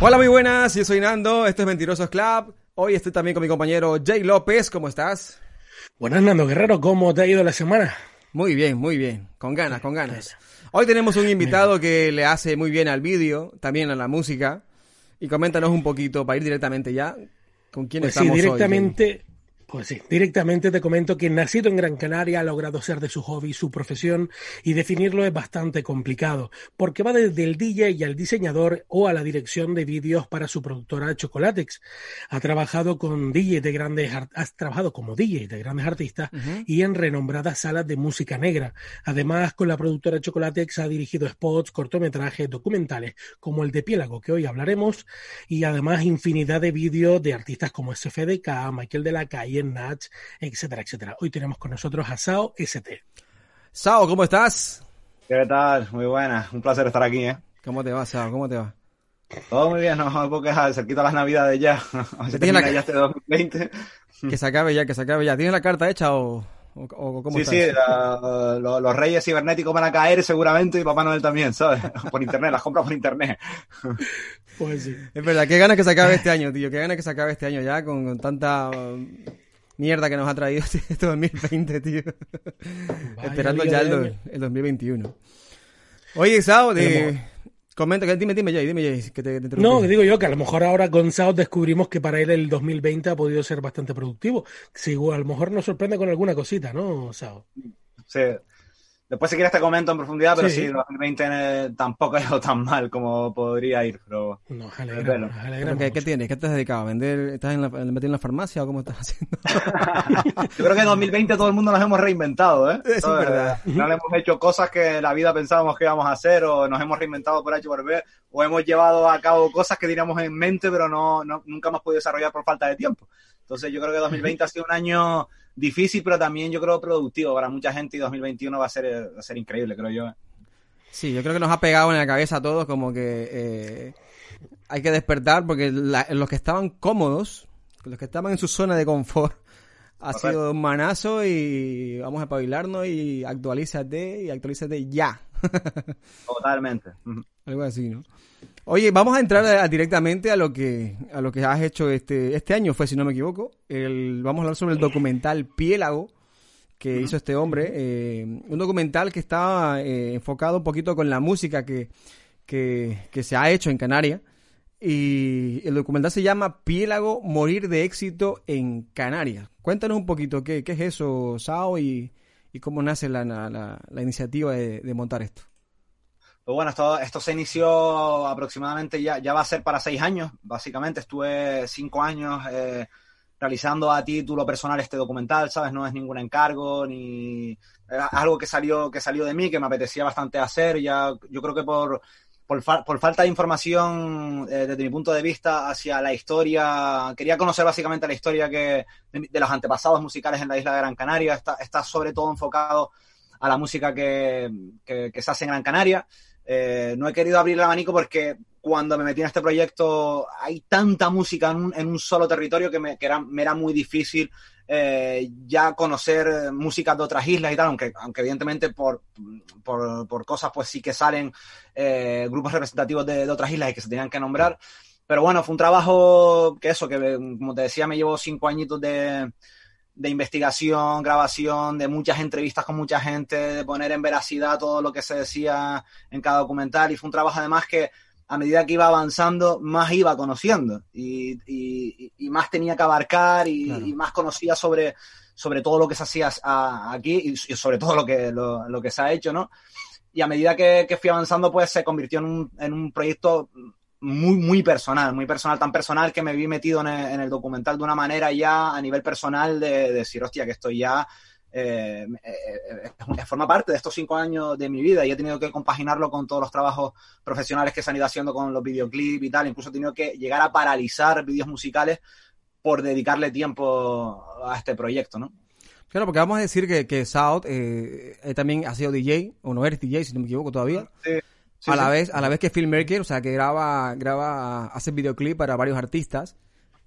Hola, muy buenas, yo soy Nando, esto es Mentirosos Club. Hoy estoy también con mi compañero Jay López, ¿cómo estás? Buenas, Nando Guerrero, ¿cómo te ha ido la semana? Muy bien, muy bien, con ganas, con ganas. Hoy tenemos un invitado que le hace muy bien al vídeo, también a la música. Y coméntanos un poquito, para ir directamente ya, con quién pues estamos sí, directamente, pues sí, directamente te comento que nacido en Gran Canaria ha logrado ser de su hobby su profesión y definirlo es bastante complicado, porque va desde el DJ y al diseñador o a la dirección de vídeos para su productora Chocolatex. Ha trabajado con DJ de grandes has trabajado como DJ de grandes artistas uh -huh. y en renombradas salas de música negra. Además, con la productora Chocolatex ha dirigido spots, cortometrajes, documentales, como el de Piélago, que hoy hablaremos, y además infinidad de vídeos de artistas como SFDK, Michael de la Calle, Natch, etcétera, etcétera. Hoy tenemos con nosotros a Sao ST. Sao, ¿cómo estás? ¿Qué tal? Muy buena. Un placer estar aquí, ¿eh? ¿Cómo te va, Sao? ¿Cómo te va? Todo muy bien, no me puedo quedar. Cerquita las navidades ya. Se termina la... ya este 2020. Que se acabe ya, que se acabe ya. ¿Tienes la carta hecha o, o, o cómo Sí, estás? sí. La, lo, los reyes cibernéticos van a caer seguramente y Papá Noel también, ¿sabes? Por internet, las compras por internet. Pues sí. Es verdad, qué ganas que se acabe este año, tío. Qué ganas que se acabe este año ya con, con tanta mierda que nos ha traído este 2020, tío. Vaya Esperando ya el, el, 2021. Oye, Sao, de... comenta, que, dime, dime, Jay, dime, Jay, que te, te No, que digo yo que a lo mejor ahora con Sao descubrimos que para él el 2020 ha podido ser bastante productivo. Si a lo mejor nos sorprende con alguna cosita, ¿no, Sao? Sí. Después si quieres te comento en profundidad, pero sí, sí 2020 eh, tampoco ha ido tan mal como podría ir, pero... Nos alegramos, nos. ¿Qué, ¿Qué, tienes? ¿Qué te has dedicado? ¿A vender? ¿Estás en la, metido en la farmacia o cómo estás haciendo? Yo creo que en 2020 todo el mundo nos hemos reinventado, ¿eh? Eso es verdad. No le hemos hecho cosas que en la vida pensábamos que íbamos a hacer o nos hemos reinventado por H por B o hemos llevado a cabo cosas que teníamos en mente pero no, no nunca hemos podido desarrollar por falta de tiempo. Entonces yo creo que 2020 ha sido un año difícil, pero también yo creo productivo para mucha gente y 2021 va a ser, va a ser increíble, creo yo. Sí, yo creo que nos ha pegado en la cabeza a todos como que eh, hay que despertar porque la, los que estaban cómodos, los que estaban en su zona de confort, ha sido un manazo y vamos a espabilarnos y actualízate y actualízate ya. Totalmente. Algo así, ¿no? Oye, vamos a entrar a, directamente a lo que a lo que has hecho este este año fue, si no me equivoco. El, vamos a hablar sobre el documental Piélago que uh -huh. hizo este hombre, eh, un documental que está eh, enfocado un poquito con la música que, que, que se ha hecho en Canarias. Y el documental se llama Piélago, morir de éxito en Canarias. Cuéntanos un poquito qué, qué es eso, Sao, y, y cómo nace la, la, la iniciativa de, de montar esto. Pues bueno, esto, esto se inició aproximadamente, ya, ya va a ser para seis años, básicamente. Estuve cinco años eh, realizando a título personal este documental, ¿sabes? No es ningún encargo, ni era algo que salió, que salió de mí, que me apetecía bastante hacer. Ya, yo creo que por, por, fa por falta de información eh, desde mi punto de vista hacia la historia, quería conocer básicamente la historia que, de, de los antepasados musicales en la isla de Gran Canaria. Está, está sobre todo enfocado a la música que, que, que se hace en Gran Canaria. Eh, no he querido abrir el abanico porque cuando me metí en este proyecto hay tanta música en un, solo territorio que, me, que era, me, era, muy difícil eh, ya conocer músicas de otras islas y tal, aunque, aunque evidentemente por, por, por, cosas pues sí que salen eh, grupos representativos de, de, otras islas y que se tenían que nombrar. Pero bueno, fue un trabajo que eso, que como te decía, me llevó cinco añitos de, de investigación, grabación, de muchas entrevistas con mucha gente, de poner en veracidad todo lo que se decía en cada documental. Y fue un trabajo además que a medida que iba avanzando, más iba conociendo y, y, y más tenía que abarcar y, claro. y, más conocía sobre, sobre todo lo que se hacía aquí y, sobre todo lo que, lo, lo, que se ha hecho, ¿no? Y a medida que, que fui avanzando, pues se convirtió en un, en un proyecto muy, muy personal, muy personal, tan personal que me vi metido en el, en el documental de una manera ya a nivel personal de, de decir, hostia, que estoy ya, eh, eh, eh, forma parte de estos cinco años de mi vida y he tenido que compaginarlo con todos los trabajos profesionales que se han ido haciendo con los videoclips y tal, incluso he tenido que llegar a paralizar vídeos musicales por dedicarle tiempo a este proyecto, ¿no? Claro, porque vamos a decir que, que South eh, también ha sido DJ, o no eres DJ, si no me equivoco todavía. Sí. Sí, a la sí. vez a la vez que filmmaker, o sea, que graba graba hace videoclip para varios artistas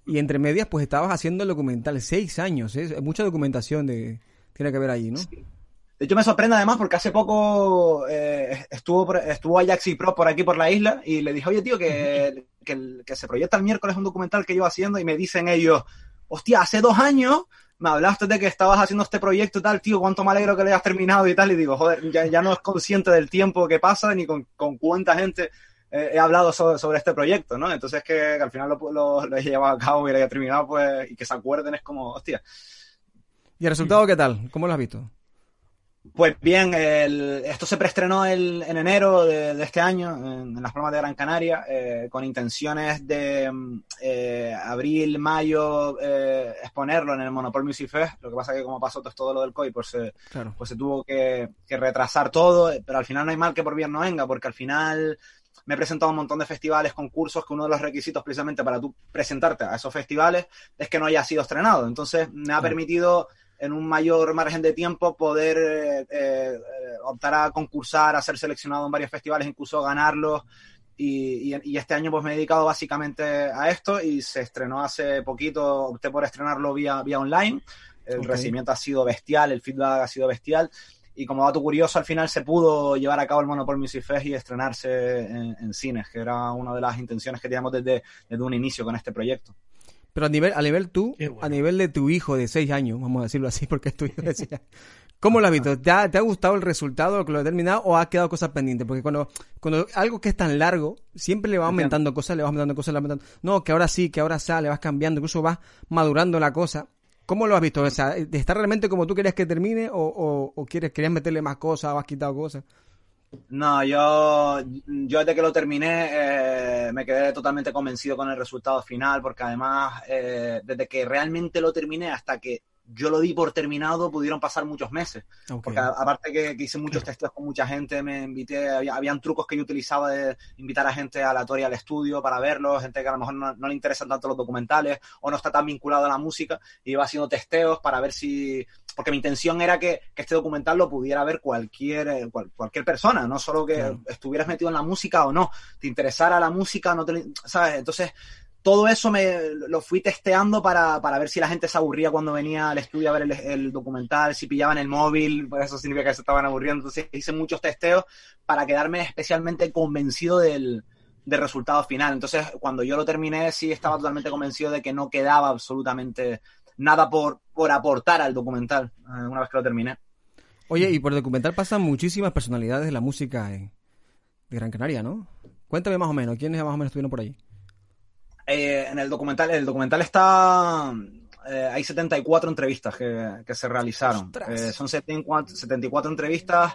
y entre medias pues estabas haciendo el documental seis años, ¿eh? mucha documentación de tiene que ver allí, ¿no? Sí. De hecho me sorprende además porque hace poco eh, estuvo estuvo Ajax y Pro por aquí por la isla y le dije, oye tío, que, que, que se proyecta el miércoles un documental que yo haciendo y me dicen ellos, hostia, hace dos años me hablaste de que estabas haciendo este proyecto y tal, tío, cuánto me alegro que lo hayas terminado y tal, y digo, joder, ya, ya no es consciente del tiempo que pasa ni con, con cuánta gente eh, he hablado sobre, sobre, este proyecto, ¿no? Entonces que, al final lo, lo, lo, he llevado a cabo y lo haya terminado, pues, y que se acuerden es como, hostia. ¿Y el resultado qué tal? ¿Cómo lo has visto? Pues bien, el, esto se preestrenó el, en enero de, de, este año en, en, las Palmas de Gran Canaria, eh, con intenciones de eh, abril, mayo, eh, exponerlo en el Monopol Music Fest. Lo que pasa es que como pasó todo lo del COI, pues, se, claro. pues se tuvo que, que, retrasar todo, pero al final no hay mal que por bien no venga, porque al final me he presentado a un montón de festivales, concursos, que uno de los requisitos precisamente para tú presentarte a esos festivales es que no haya sido estrenado. Entonces me ha permitido en un mayor margen de tiempo poder eh, eh, optar a concursar, a ser seleccionado en varios festivales, incluso ganarlos. Y, y, y, este año pues me he dedicado básicamente a esto y se estrenó hace poquito, opté por estrenarlo vía, vía online. El okay. recibimiento ha sido bestial, el feedback ha sido bestial. Y como dato curioso, al final se pudo llevar a cabo el Monopol Music Fest y estrenarse en, en cines, que era una de las intenciones que teníamos desde, desde un inicio con este proyecto. Pero a nivel, a nivel tú, bueno. a nivel de tu hijo de 6 años, vamos a decirlo así, porque es tu hijo de 6 años. ¿Cómo lo has visto? ¿Te ha, ¿Te ha, gustado el resultado, lo que lo ha terminado, o ha quedado cosas pendientes? Porque cuando, cuando algo que es tan largo, siempre le va aumentando cosas, le va aumentando cosas, le va aumentando. No, que ahora sí, que ahora sale, vas cambiando, incluso vas madurando la cosa. ¿Cómo lo has visto? O sea, ¿está realmente como tú querías que termine o, o, o quieres, querías meterle más cosas o has quitado cosas? No, yo, yo desde que lo terminé eh, me quedé totalmente convencido con el resultado final, porque además, eh, desde que realmente lo terminé hasta que yo lo di por terminado, pudieron pasar muchos meses. Okay. Porque aparte que, que, hice muchos testeos con mucha gente, me invité, había, habían trucos que yo utilizaba de invitar a gente aleatoria al estudio para verlos, gente que a lo mejor no, no, le interesan tanto los documentales o no está tan vinculado a la música, y iba haciendo testeos para ver si... Porque mi intención era que, que este documental lo pudiera ver cualquier, eh, cual, cualquier persona, no solo que claro. estuvieras metido en la música o no, te interesara la música, no te, ¿sabes? Entonces todo eso me lo fui testeando para, para, ver si la gente se aburría cuando venía al estudio a ver el, el, documental, si pillaban el móvil, pues eso significa que se estaban aburriendo. Entonces hice muchos testeos para quedarme especialmente convencido del, del resultado final. Entonces, cuando yo lo terminé, sí estaba totalmente convencido de que no quedaba absolutamente nada por, por aportar al documental eh, una vez que lo terminé. Oye, y por el documental pasan muchísimas personalidades de la música de Gran Canaria, ¿no? Cuéntame más o menos, ¿quiénes más o menos estuvieron por ahí? Eh, en el documental, el documental está. Eh, hay 74 entrevistas que, que se realizaron. Eh, son 74, 74, entrevistas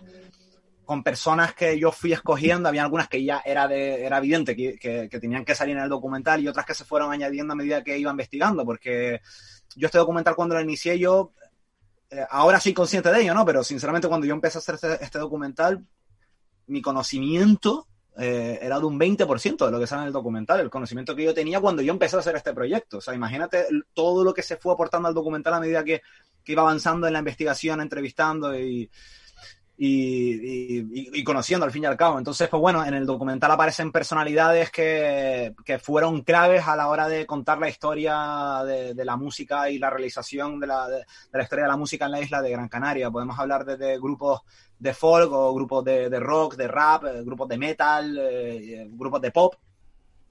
con personas que yo fui escogiendo. Había algunas que ya era, de, era evidente que, que, que, tenían que salir en el documental y otras que se fueron añadiendo a medida que iba investigando. Porque yo este documental, cuando lo inicié, yo. Eh, ahora soy consciente de ello, ¿no? Pero sinceramente, cuando yo empecé a hacer este, este documental, mi conocimiento eh, era de un 20% de lo que sale en el documental, el conocimiento que yo tenía cuando yo empecé a hacer este proyecto. O sea, imagínate todo lo que se fue aportando al documental a medida que, que iba avanzando en la investigación, entrevistando y, y, y, conociendo al fin y al cabo. Entonces, pues bueno, en el documental aparecen personalidades que, que fueron claves a la hora de contar la historia de, de la música y la realización de la, de, de la, historia de la música en la isla de Gran Canaria. Podemos hablar desde grupos de folk o grupos de, rock, de rap, eh, grupos de metal, eh, grupos de pop.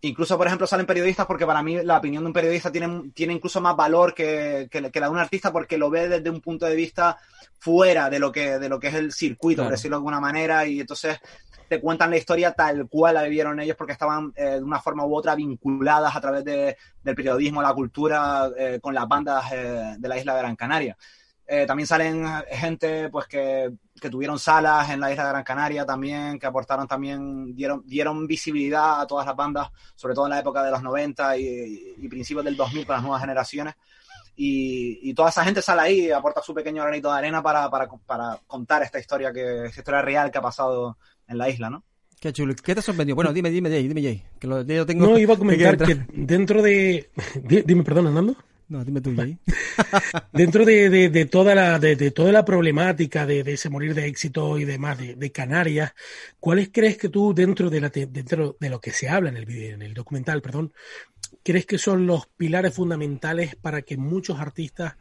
Incluso, por ejemplo, salen periodistas porque para mí la opinión de un periodista tiene, tiene incluso más valor que, que, que, la de un artista porque lo ve desde un punto de vista fuera de lo que, de lo que es el circuito, claro. por decirlo de alguna manera, y entonces te cuentan la historia tal cual la vivieron ellos porque estaban eh, de una forma u otra vinculadas a través de, del periodismo, la cultura, eh, con las bandas eh, de la isla de Gran Canaria. Eh, también salen gente pues que, que, tuvieron salas en la isla de Gran Canaria también, que aportaron también, dieron, dieron visibilidad a todas las bandas, sobre todo en la época de los 90 y, y principios del 2000 con las nuevas generaciones. Y, y, toda esa gente sale ahí y aporta su pequeño granito de arena para, para, para contar esta historia, que, esta historia real que ha pasado en la isla, ¿no? Qué chulo. ¿Qué te sorprendió? Bueno, dime, dime, Jay, dime, Jay. Que lo, yo tengo... No, iba a comentar que, que dentro de... Dime, perdón, Andando. No, dime tú, Jay. Dentro de, de, de, toda la, de, toda la problemática de, ese morir de éxito y demás de, Canarias, ¿cuáles crees que tú, dentro de, la, dentro de lo que se habla en el, video, en el documental, perdón, crees que son los pilares fundamentales para que muchos artistas,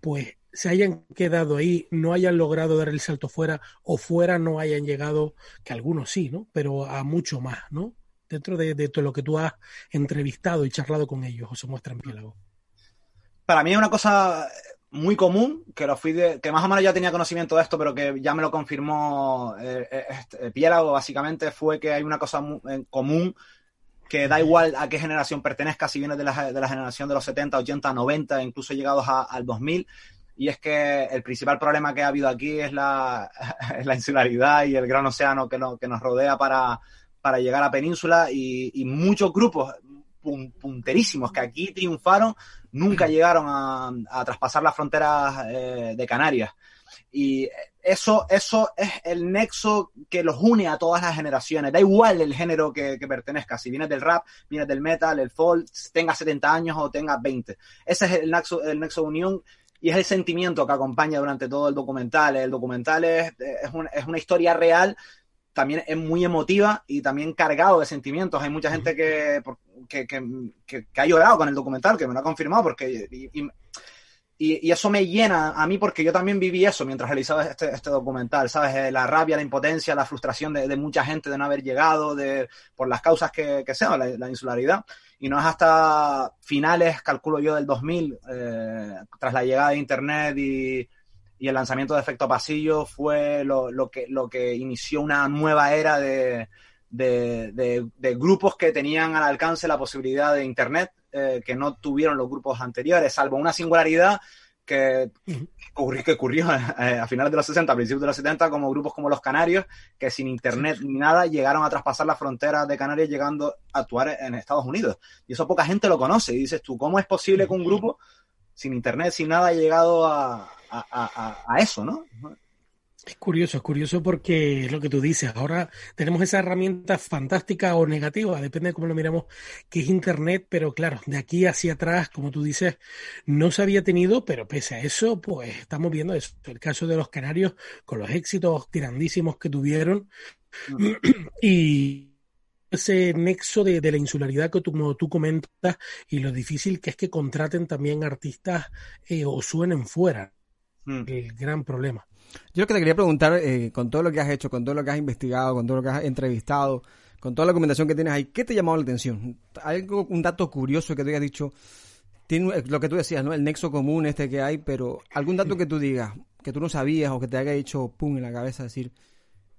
pues, se hayan quedado ahí, no hayan logrado dar el salto fuera o fuera no hayan llegado, que algunos sí, ¿no? Pero a mucho más, ¿no? dentro de, de, todo lo que tú has entrevistado y charlado con ellos, o se muestra en Piélago? Para mí es una cosa muy común, que lo fui de, que más o menos ya tenía conocimiento de esto, pero que ya me lo confirmó eh, eh este, Piélago, básicamente, fue que hay una cosa en común que da igual a qué generación pertenezca, si vienes de la, de la generación de los 70, 80, 90, incluso llegados a, al 2000, y es que el principal problema que ha habido aquí es la, la insularidad y el gran océano que, no, que nos rodea para, para llegar a península y muchos grupos punterísimos que aquí triunfaron nunca llegaron a, a traspasar las fronteras eh, de Canarias. Y eso, eso es el nexo que los une a todas las generaciones. Da igual el género que, que pertenezca. Si vienes del rap, vienes del metal, el folk, tengas 70 años o tengas 20. Ese es el nexo, el nexo de unión y es el sentimiento que acompaña durante todo el documental. El documental es, es, un, es una historia real, también es muy emotiva y también cargado de sentimientos. Hay mucha gente que, que, que, que ha llorado con el documental, que me lo ha confirmado, porque y, y, y, eso me llena a mí porque yo también viví eso mientras realizaba este, este documental, ¿sabes? Eh, la rabia, la impotencia, la frustración de, de, mucha gente de no haber llegado, de, por las causas que, que sean, la, la, insularidad. Y no es hasta finales, calculo yo, del 2000, eh, tras la llegada de Internet y, y, el lanzamiento de Efecto Pasillo, fue lo, lo, que, lo que inició una nueva era de, de, de, de grupos que tenían al alcance la posibilidad de Internet eh, que no tuvieron los grupos anteriores, salvo una singularidad que, que ocurrió, que ocurrió eh, a finales de los 60, a principios de los 70, como grupos como los Canarios, que sin internet ni nada llegaron a traspasar las fronteras de Canarias llegando a actuar en Estados Unidos. Y eso poca gente lo conoce. Y dices tú, ¿cómo es posible que un grupo sin internet, sin nada, haya llegado a, a, a, a eso, no? Es curioso, es curioso porque es lo que tú dices. Ahora tenemos esa herramienta fantástica o negativa, depende de cómo lo miramos, que es Internet, pero claro, de aquí hacia atrás, como tú dices, no se había tenido, pero pese a eso, pues estamos viendo eso. El caso de los canarios con los éxitos grandísimos que tuvieron y ese nexo de, de, la insularidad que tú, como tú comentas y lo difícil que es que contraten también artistas eh, o suenen fuera. Mm. El gran problema. Yo lo que te quería preguntar, eh, con todo lo que has hecho, con todo lo que has investigado, con todo lo que has entrevistado, con toda la documentación que tienes ahí, ¿qué te ha llamado la atención? ¿Algo, un dato curioso que te hayas dicho? Tiene lo que tú decías, ¿no? El nexo común este que hay, pero algún dato que tú digas, que tú no sabías o que te haya hecho pum en la cabeza, decir,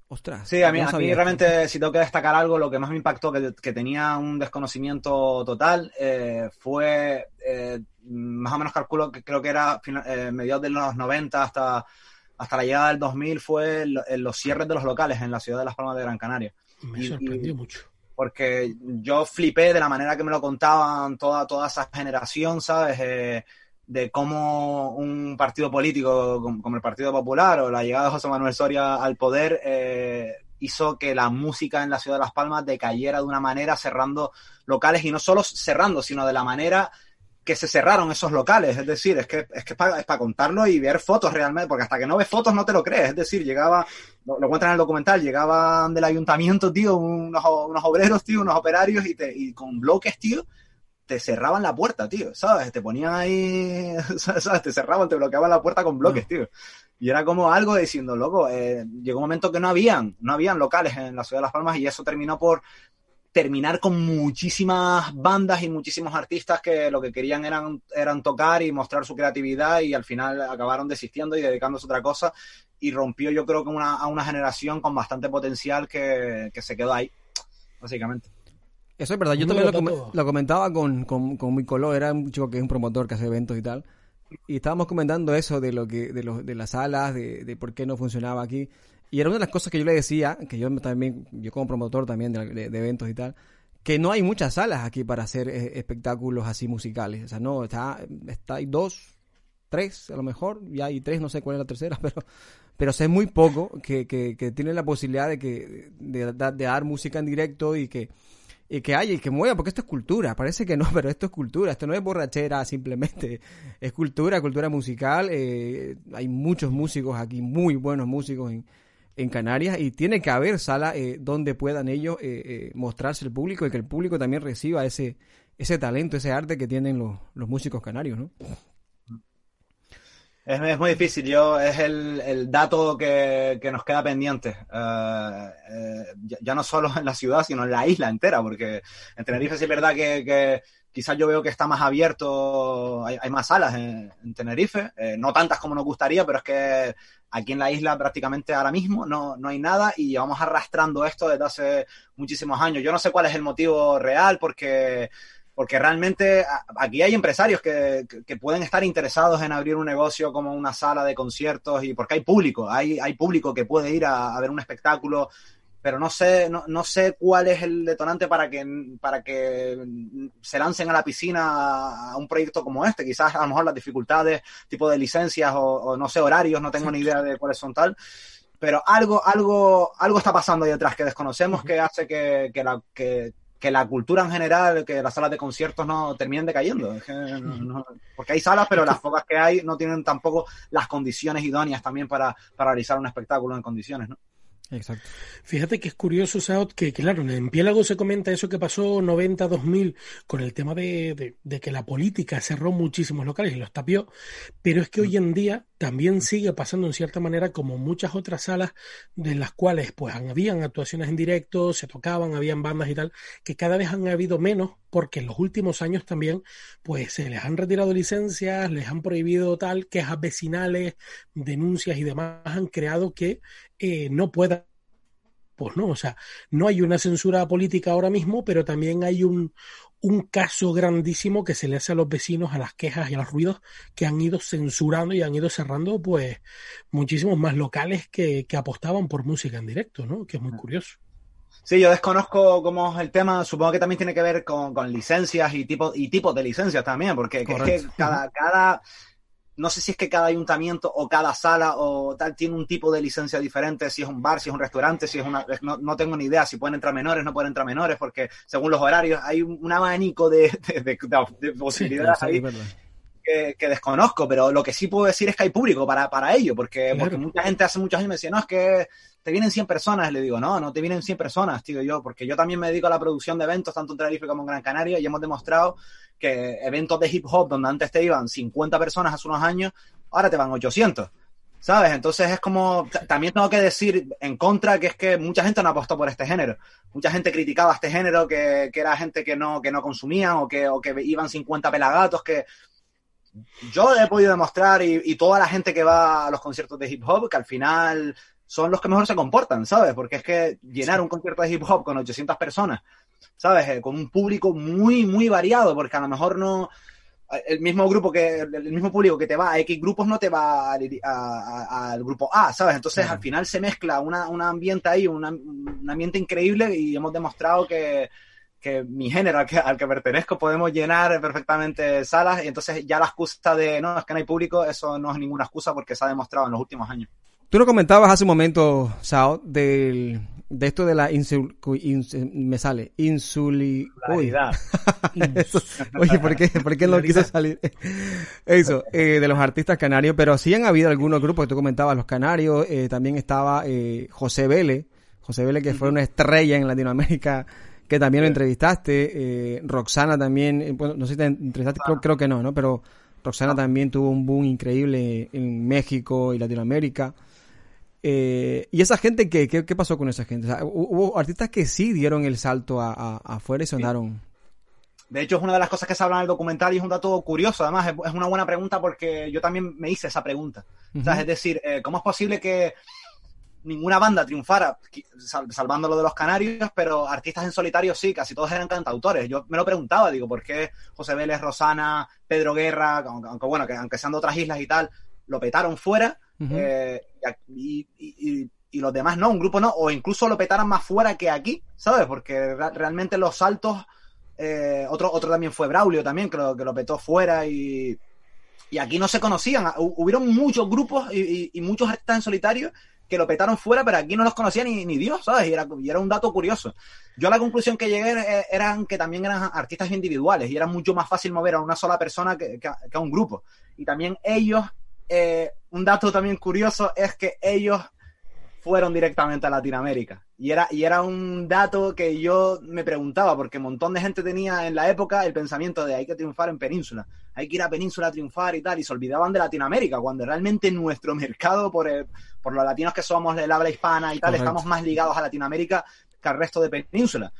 ostras. Sí, a mí, no a mí realmente, si tengo que destacar algo, lo que más me impactó, que, que tenía un desconocimiento total, eh, fue, eh, más o menos calculo que creo que era eh, mediados de los 90 hasta hasta la llegada del 2000 fue el, el, los cierres de los locales en la ciudad de Las Palmas de Gran Canaria. Me y, sorprendió y, mucho. Porque yo flipé de la manera que me lo contaban toda, toda esa generación, ¿sabes? De cómo un partido político como el Partido Popular o la llegada de José Manuel Soria al poder eh, hizo que la música en la ciudad de Las Palmas decayera de una manera cerrando locales y no solo cerrando, sino de la manera que se cerraron esos locales. Es decir, es que es, que es para contarlo y ver fotos realmente, porque hasta que no ves fotos no te lo crees. Es decir, llegaba, lo, lo en el documental, llegaban del ayuntamiento, tío, unos, unos obreros, tío, unos operarios y, te, y con bloques, tío, te cerraban la puerta, tío, ¿sabes? Te ponían ahí, ¿sabes? Te cerraban, te bloqueaban la puerta con bloques, tío. Y era como algo diciendo, loco, eh, llegó un momento que no habían, no habían locales en la ciudad de Las Palmas y eso terminó por terminar con muchísimas bandas y muchísimos artistas que lo que querían eran, eran tocar y mostrar su creatividad y al final acabaron desistiendo y dedicándose a otra cosa y rompió yo creo que una, a una generación con bastante potencial que, que se quedó ahí, básicamente. Eso es verdad, yo también lo, lo, comentaba con, con, con mi color, era un chico que es un promotor que hace eventos y tal, y estábamos comentando eso de lo que de, lo, de las salas, de, de por qué no funcionaba aquí. Y era una de las cosas que yo le decía, que yo también, yo como promotor también de, eventos y tal, que no hay muchas salas aquí para hacer eh, espectáculos así musicales. O sea, no, está, está, hay dos, tres a lo mejor, y hay tres, no sé cuál es la tercera, pero, pero sé muy poco que, que, que tienen la posibilidad de que, de dar música en directo y que, y que haya y que mueva, porque esto es cultura, parece que no, pero esto es cultura, esto no es borrachera simplemente, es cultura, cultura musical, eh, hay muchos músicos aquí, muy buenos músicos en, en Canarias y tiene que haber sala eh, donde puedan ellos eh, eh, mostrarse al público y que el público también reciba ese, ese talento, ese arte que tienen los, los músicos canarios, ¿no? Es, muy difícil, yo es el, dato que, nos queda pendiente. Eh, eh, ya, no solo en la ciudad, sino en la isla entera, porque en Tenerife sí es verdad que, quizás yo veo que está más abierto, hay, más salas en, Tenerife, eh, no tantas como nos gustaría, pero es que aquí en la isla prácticamente ahora mismo no, no hay nada y llevamos arrastrando esto desde hace muchísimos años. Yo no sé cuál es el motivo real, porque porque realmente aquí hay empresarios que, pueden estar interesados en abrir un negocio como una sala de conciertos y porque hay público, hay, hay público que puede ir a, ver un espectáculo, pero no sé, no, no, sé cuál es el detonante para que, para que se lancen a la piscina a un proyecto como este. Quizás a lo mejor las dificultades, tipo de licencias o, no sé, horarios, no tengo ni idea de cuáles son tal pero algo, algo, algo está pasando ahí detrás que desconocemos que hace que, que, la, que, que la cultura en general, que las salas de conciertos no terminen decayendo. porque hay salas, pero las pocas que hay no tienen tampoco las condiciones idóneas también para, para realizar un espectáculo en condiciones, ¿no? Exacto. Fíjate que es curioso, Saot, que, claro, en Piélago se comenta eso que pasó 90-2000 con el tema de, que la política cerró muchísimos locales y los tapió, pero es que hoy en día también sigue pasando en cierta manera como muchas otras salas de las cuales pues habían actuaciones en directo, se tocaban, habían bandas y tal, que cada vez han habido menos porque en los últimos años también pues se les han retirado licencias, les han prohibido tal, quejas vecinales, denuncias y demás han creado que eh, no pueda pues no, o sea, no hay una censura política ahora mismo, pero también hay un, un caso grandísimo que se le hace a los vecinos a las quejas y a los ruidos que han ido censurando y han ido cerrando pues muchísimos más locales que, que apostaban por música en directo, ¿no? Que es muy curioso. Sí, yo desconozco cómo es el tema. Supongo que también tiene que ver con, con licencias y tipo y tipos de licencias también, porque es que cada, cada, no sé si es que cada ayuntamiento o cada sala o tal tiene un tipo de licencia diferente, si es un bar, si es un restaurante, si es una... No, tengo ni idea si pueden entrar menores, no pueden entrar menores, porque según los horarios hay un, abanico de, posibilidades ahí que, desconozco, pero lo que sí puedo decir es que hay público para, para ello, porque, porque mucha gente hace muchos años me decía, no, es que te vienen 100 personas, le digo, no, no te vienen 100 personas, digo yo, porque yo también me dedico a la producción de eventos, tanto en Tenerife como en Gran Canaria, y hemos demostrado que eventos de hip hop donde antes te iban 50 personas hace unos años, ahora te van 800. ¿Sabes? Entonces es como, también tengo que decir en contra que es que mucha gente no apostó por este género. Mucha gente criticaba este género, que, que era gente que no, que no consumían o que, o que iban 50 pelagatos, que yo he podido demostrar y, y, toda la gente que va a los conciertos de hip hop, que al final son los que mejor se comportan, ¿sabes? Porque es que llenar un concierto de hip hop con 800 personas ¿sabes? Eh, con un público muy, muy variado, porque a lo mejor no. El mismo grupo que. El mismo público que te va a X grupos no te va al grupo A, ¿sabes? Entonces al final se mezcla una, un ambiente ahí, un ambiente increíble y hemos demostrado que, que mi género al que, al que, pertenezco podemos llenar perfectamente salas y entonces ya la excusa de no, es que no hay público, eso no es ninguna excusa porque se ha demostrado en los últimos años. Tú lo comentabas hace un momento, Sao, del, de esto de la insul, me sale insuli Oye, ¿por qué, ¿por qué no quiso salir? Eso, eh, de los artistas canarios, pero sí han habido algunos grupos que tú comentabas, los canarios, eh, también estaba eh, José Vélez, José Vélez que fue una estrella en Latinoamérica, que también lo entrevistaste, Roxana también, bueno, no sé si te entrevistaste, creo, creo que no, ¿no? Pero Roxana también tuvo un boom increíble en México y Latinoamérica. Eh, ¿Y esa gente qué, qué, pasó con esa gente? hubo artistas que sí dieron el salto a, afuera y sonaron. De hecho, es una de las cosas que se habla en el documental y es un dato curioso. Además, es, una buena pregunta porque yo también me hice esa pregunta. es decir, eh, ¿cómo es posible que ninguna banda triunfara, salvando lo de los canarios, pero artistas en solitario sí, casi todos eran cantautores. Yo me lo preguntaba, digo, ¿por qué José Vélez, Rosana, Pedro Guerra, aunque, bueno, que aunque sean de otras islas y tal, lo petaron fuera eh, y, los demás no, un grupo no, o incluso lo petaran más fuera que aquí, ¿sabes? Porque realmente los saltos, eh, otro, otro también fue Braulio también, que lo, que lo petó fuera y, y aquí no se conocían. Hubieron muchos grupos y, muchos artistas en solitario que lo petaron fuera, pero aquí no los conocía ni, ni Dios, ¿sabes? Y era, y era, un dato curioso. Yo a la conclusión que llegué eh, eran que también eran artistas individuales y era mucho más fácil mover a una sola persona que, que a un grupo. Y también ellos eh, un dato también curioso es que ellos fueron directamente a Latinoamérica. Y era, y era un dato que yo me preguntaba, porque un montón de gente tenía en la época el pensamiento de hay que triunfar en península, hay que ir a península a triunfar y tal, y se olvidaban de Latinoamérica, cuando realmente nuestro mercado, por, por los latinos que somos del habla hispana y tal, estamos más ligados a Latinoamérica que al resto de península.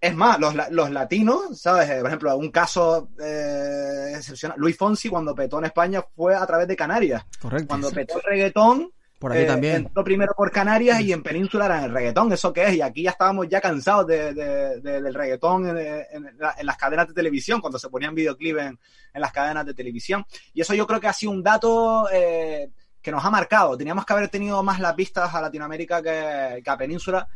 Es más, los, los latinos, ¿sabes? Por ejemplo, un caso eh, excepcional. Luis Fonsi, cuando petó en España, fue a través de Canarias. Correcto. Cuando petó el reggaetón, por aquí eh, también. Entró primero por Canarias y en Península era el reggaetón, ¿eso qué es? Y aquí ya estábamos ya cansados de, de, de, del reggaetón en, en, en, las cadenas de televisión, cuando se ponían videoclips en, en, las cadenas de televisión. Y eso yo creo que ha sido un dato eh, que nos ha marcado. Teníamos que haber tenido más las vistas a Latinoamérica que, que a Península.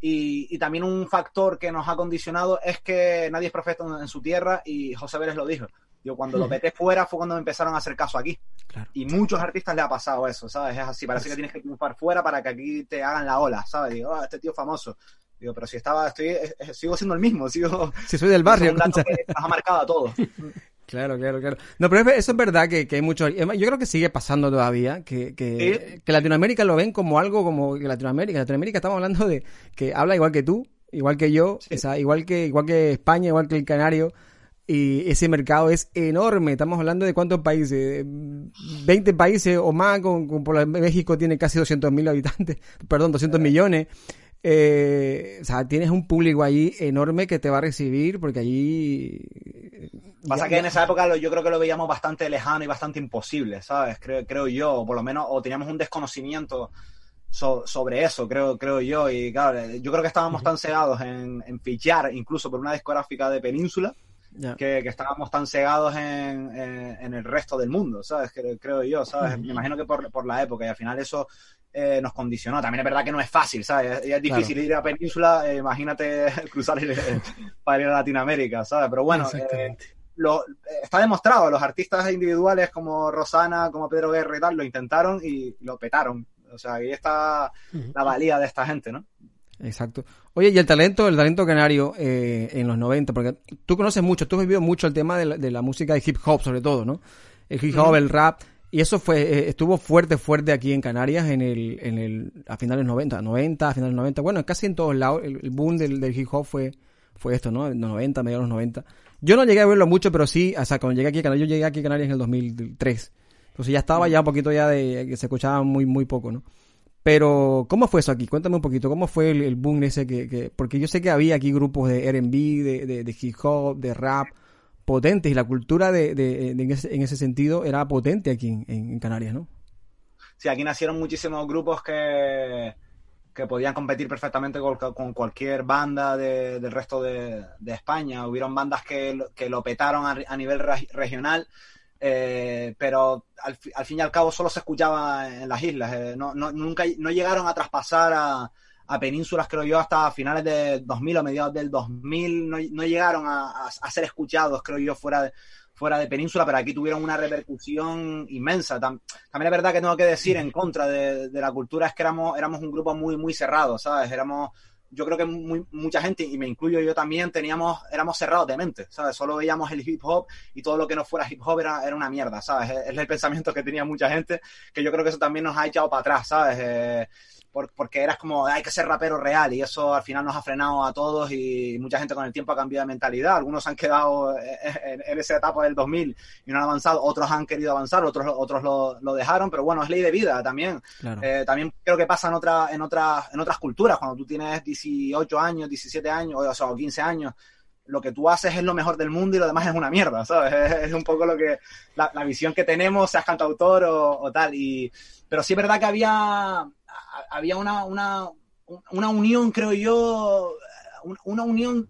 Y, y, también un factor que nos ha condicionado es que nadie es profeto en su tierra y José Vélez lo dijo. Yo cuando lo peté fuera fue cuando me empezaron a hacer caso aquí. Claro. Y muchos artistas le ha pasado eso, ¿sabes? Es así, parece que tienes que triunfar fuera para que aquí te hagan la ola, ¿sabes? Digo, oh, este tío famoso. Digo, pero si estaba, estoy, sigo siendo el mismo, sigo... Si soy del barrio. Es un dato que nos ha marcado a todos. Claro, claro, claro. No, pero eso es verdad que, que hay mucho. Yo creo que sigue pasando todavía, que, que, ¿Sí? que Latinoamérica lo ven como algo como Latinoamérica. Latinoamérica estamos hablando de que habla igual que tú, igual que yo, Sí. o sea, igual que igual que España, igual que el Canario. Y ese mercado es enorme. Estamos hablando de cuántos países, 20 países o más. Con, con por México tiene casi 200 mil habitantes, perdón, 200 millones. Eh, o sea, tienes un público ahí enorme que te va a recibir porque allí Pasa ya- que en esa época lo- yo creo que lo veíamos bastante lejano y bastante imposible, ¿sabes? Creo, creo yo, o por lo menos, o teníamos un desconocimiento so- sobre eso, creo, creo yo. Y claro, yo creo que estábamos tan cegados en, en fichar, incluso por una discográfica de Península, ya. que, que estábamos tan cegados en, en- en el resto del mundo, ¿sabes? Creo, creo yo, ¿sabes? Me imagino que por, por la época y al final eso eh, nos condicionó. También es verdad que no es fácil, ¿sabes? Es, es difícil ir a Península, eh, imagínate cruzar el- para ir a Latinoamérica, ¿sabes? Pero bueno, eh. Lo, eh, está demostrado, los artistas individuales como Rosana, como Pedro Guerra y tal, lo intentaron y lo petaron. O sea, ahí está la valía de esta gente, ¿no? Exacto. Oye, y el talento, el talento canario eh, en los 90, porque tú conoces mucho, tú has vivido mucho el tema de la, de la música de hip hop, sobre todo, ¿no? El hip hop, el rap, y eso fue eh, estuvo fuerte, fuerte aquí en Canarias en el, en el, a finales 90, 90, a finales 90, bueno, casi en todos lados, el, el boom del, del hip hop fue, fue esto, ¿no? En los 90, mediados de los 90. Yo no llegué a verlo mucho, pero sí, o sea, cuando llegué aquí a Canarias, yo llegué aquí a Canarias en el 2003. Entonces ya estaba ya un poquito ya de, que se escuchaba muy, muy poco, ¿no? Pero, ¿cómo fue eso aquí? Cuéntame un poquito, ¿cómo fue el, boom ese que, que- Porque yo sé que había aquí grupos de R&B, de, de, de hip hop, de rap, potentes, y la cultura de, de- en, ese, en ese sentido era potente aquí en- en Canarias, ¿no? Sí, aquí nacieron muchísimos grupos que, que podían competir perfectamente con, cualquier banda de- del resto de, de España. Hubieron bandas que, que lo petaron a, a nivel reg- regional, eh, pero al, al fin y al cabo solo se escuchaba en las islas. eh, no, no- nunca no llegaron a traspasar a, a penínsulas, creo yo, hasta finales de 2000 o mediados del 2000. No, no llegaron a, a- a ser escuchados, creo yo, fuera de, fuera de península, pero aquí tuvieron una repercusión inmensa. Tam- también es verdad que tengo que decir en contra de, de la cultura es que éramos, éramos un grupo muy, muy cerrado, ¿sabes? Éramos, yo creo que muy- mucha gente, y me incluyo yo también, teníamos, éramos cerrados de mente, ¿sabes? Solo veíamos el hip hop y todo lo que no fuera hip hop era, era una mierda, ¿sabes? Es, es el pensamiento que tenía mucha gente, que yo creo que eso también nos ha echado para atrás, ¿sabes? Eh, por- porque eras como, hay que ser rapero real y eso al final nos ha frenado a todos y mucha gente con el tiempo ha cambiado de mentalidad. Algunos han quedado en, en esa etapa del 2000 y no han avanzado, otros han querido avanzar, otros, otros lo, lo dejaron, pero bueno, es ley de vida también. Claro. Eh, también creo que pasa en, otra, en, otras en otras culturas, cuando tú tienes 18 años, 17 años, o sea, o 15 años, lo que tú haces es lo mejor del mundo y lo demás es una mierda, ¿sabes? Es, un poco lo que, la, la visión que tenemos, seas cantautor o, o tal. Y, pero sí es verdad que había, había una, una, una unión, creo yo, un- una unión,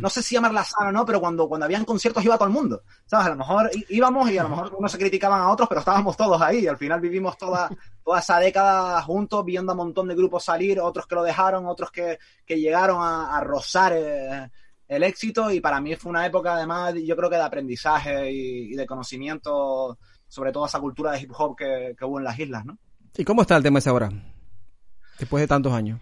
no sé si llamarla sana o no, pero cuando, cuando habían conciertos iba todo el mundo, ¿sabes? A lo mejor íbamos y a lo mejor unos se criticaban a otros, pero estábamos todos ahí y al final vivimos toda, toda esa década juntos, viendo a un montón de grupos salir, otros que lo dejaron, otros que, que llegaron a, a rozar eh, el éxito y para mí fue una época además yo creo que de aprendizaje y, y de conocimiento sobre toda esa cultura de hip hop que, que hubo en las islas, ¿no? ¿Y cómo está el tema ese ahora? Después de tantos años.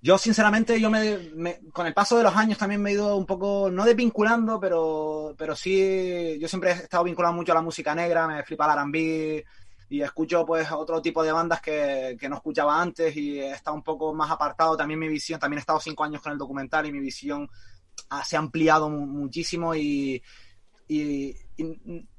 Yo, sinceramente, yo me, con el paso de los años también me he ido un poco, no desvinculando, pero, pero sí, yo siempre he estado vinculado mucho a la música negra, me flipa el R&B y escucho pues otro tipo de bandas que, que no escuchaba antes y está un poco más apartado también mi visión, también he estado cinco años con el documental y mi visión se ha ampliado muchísimo y, y,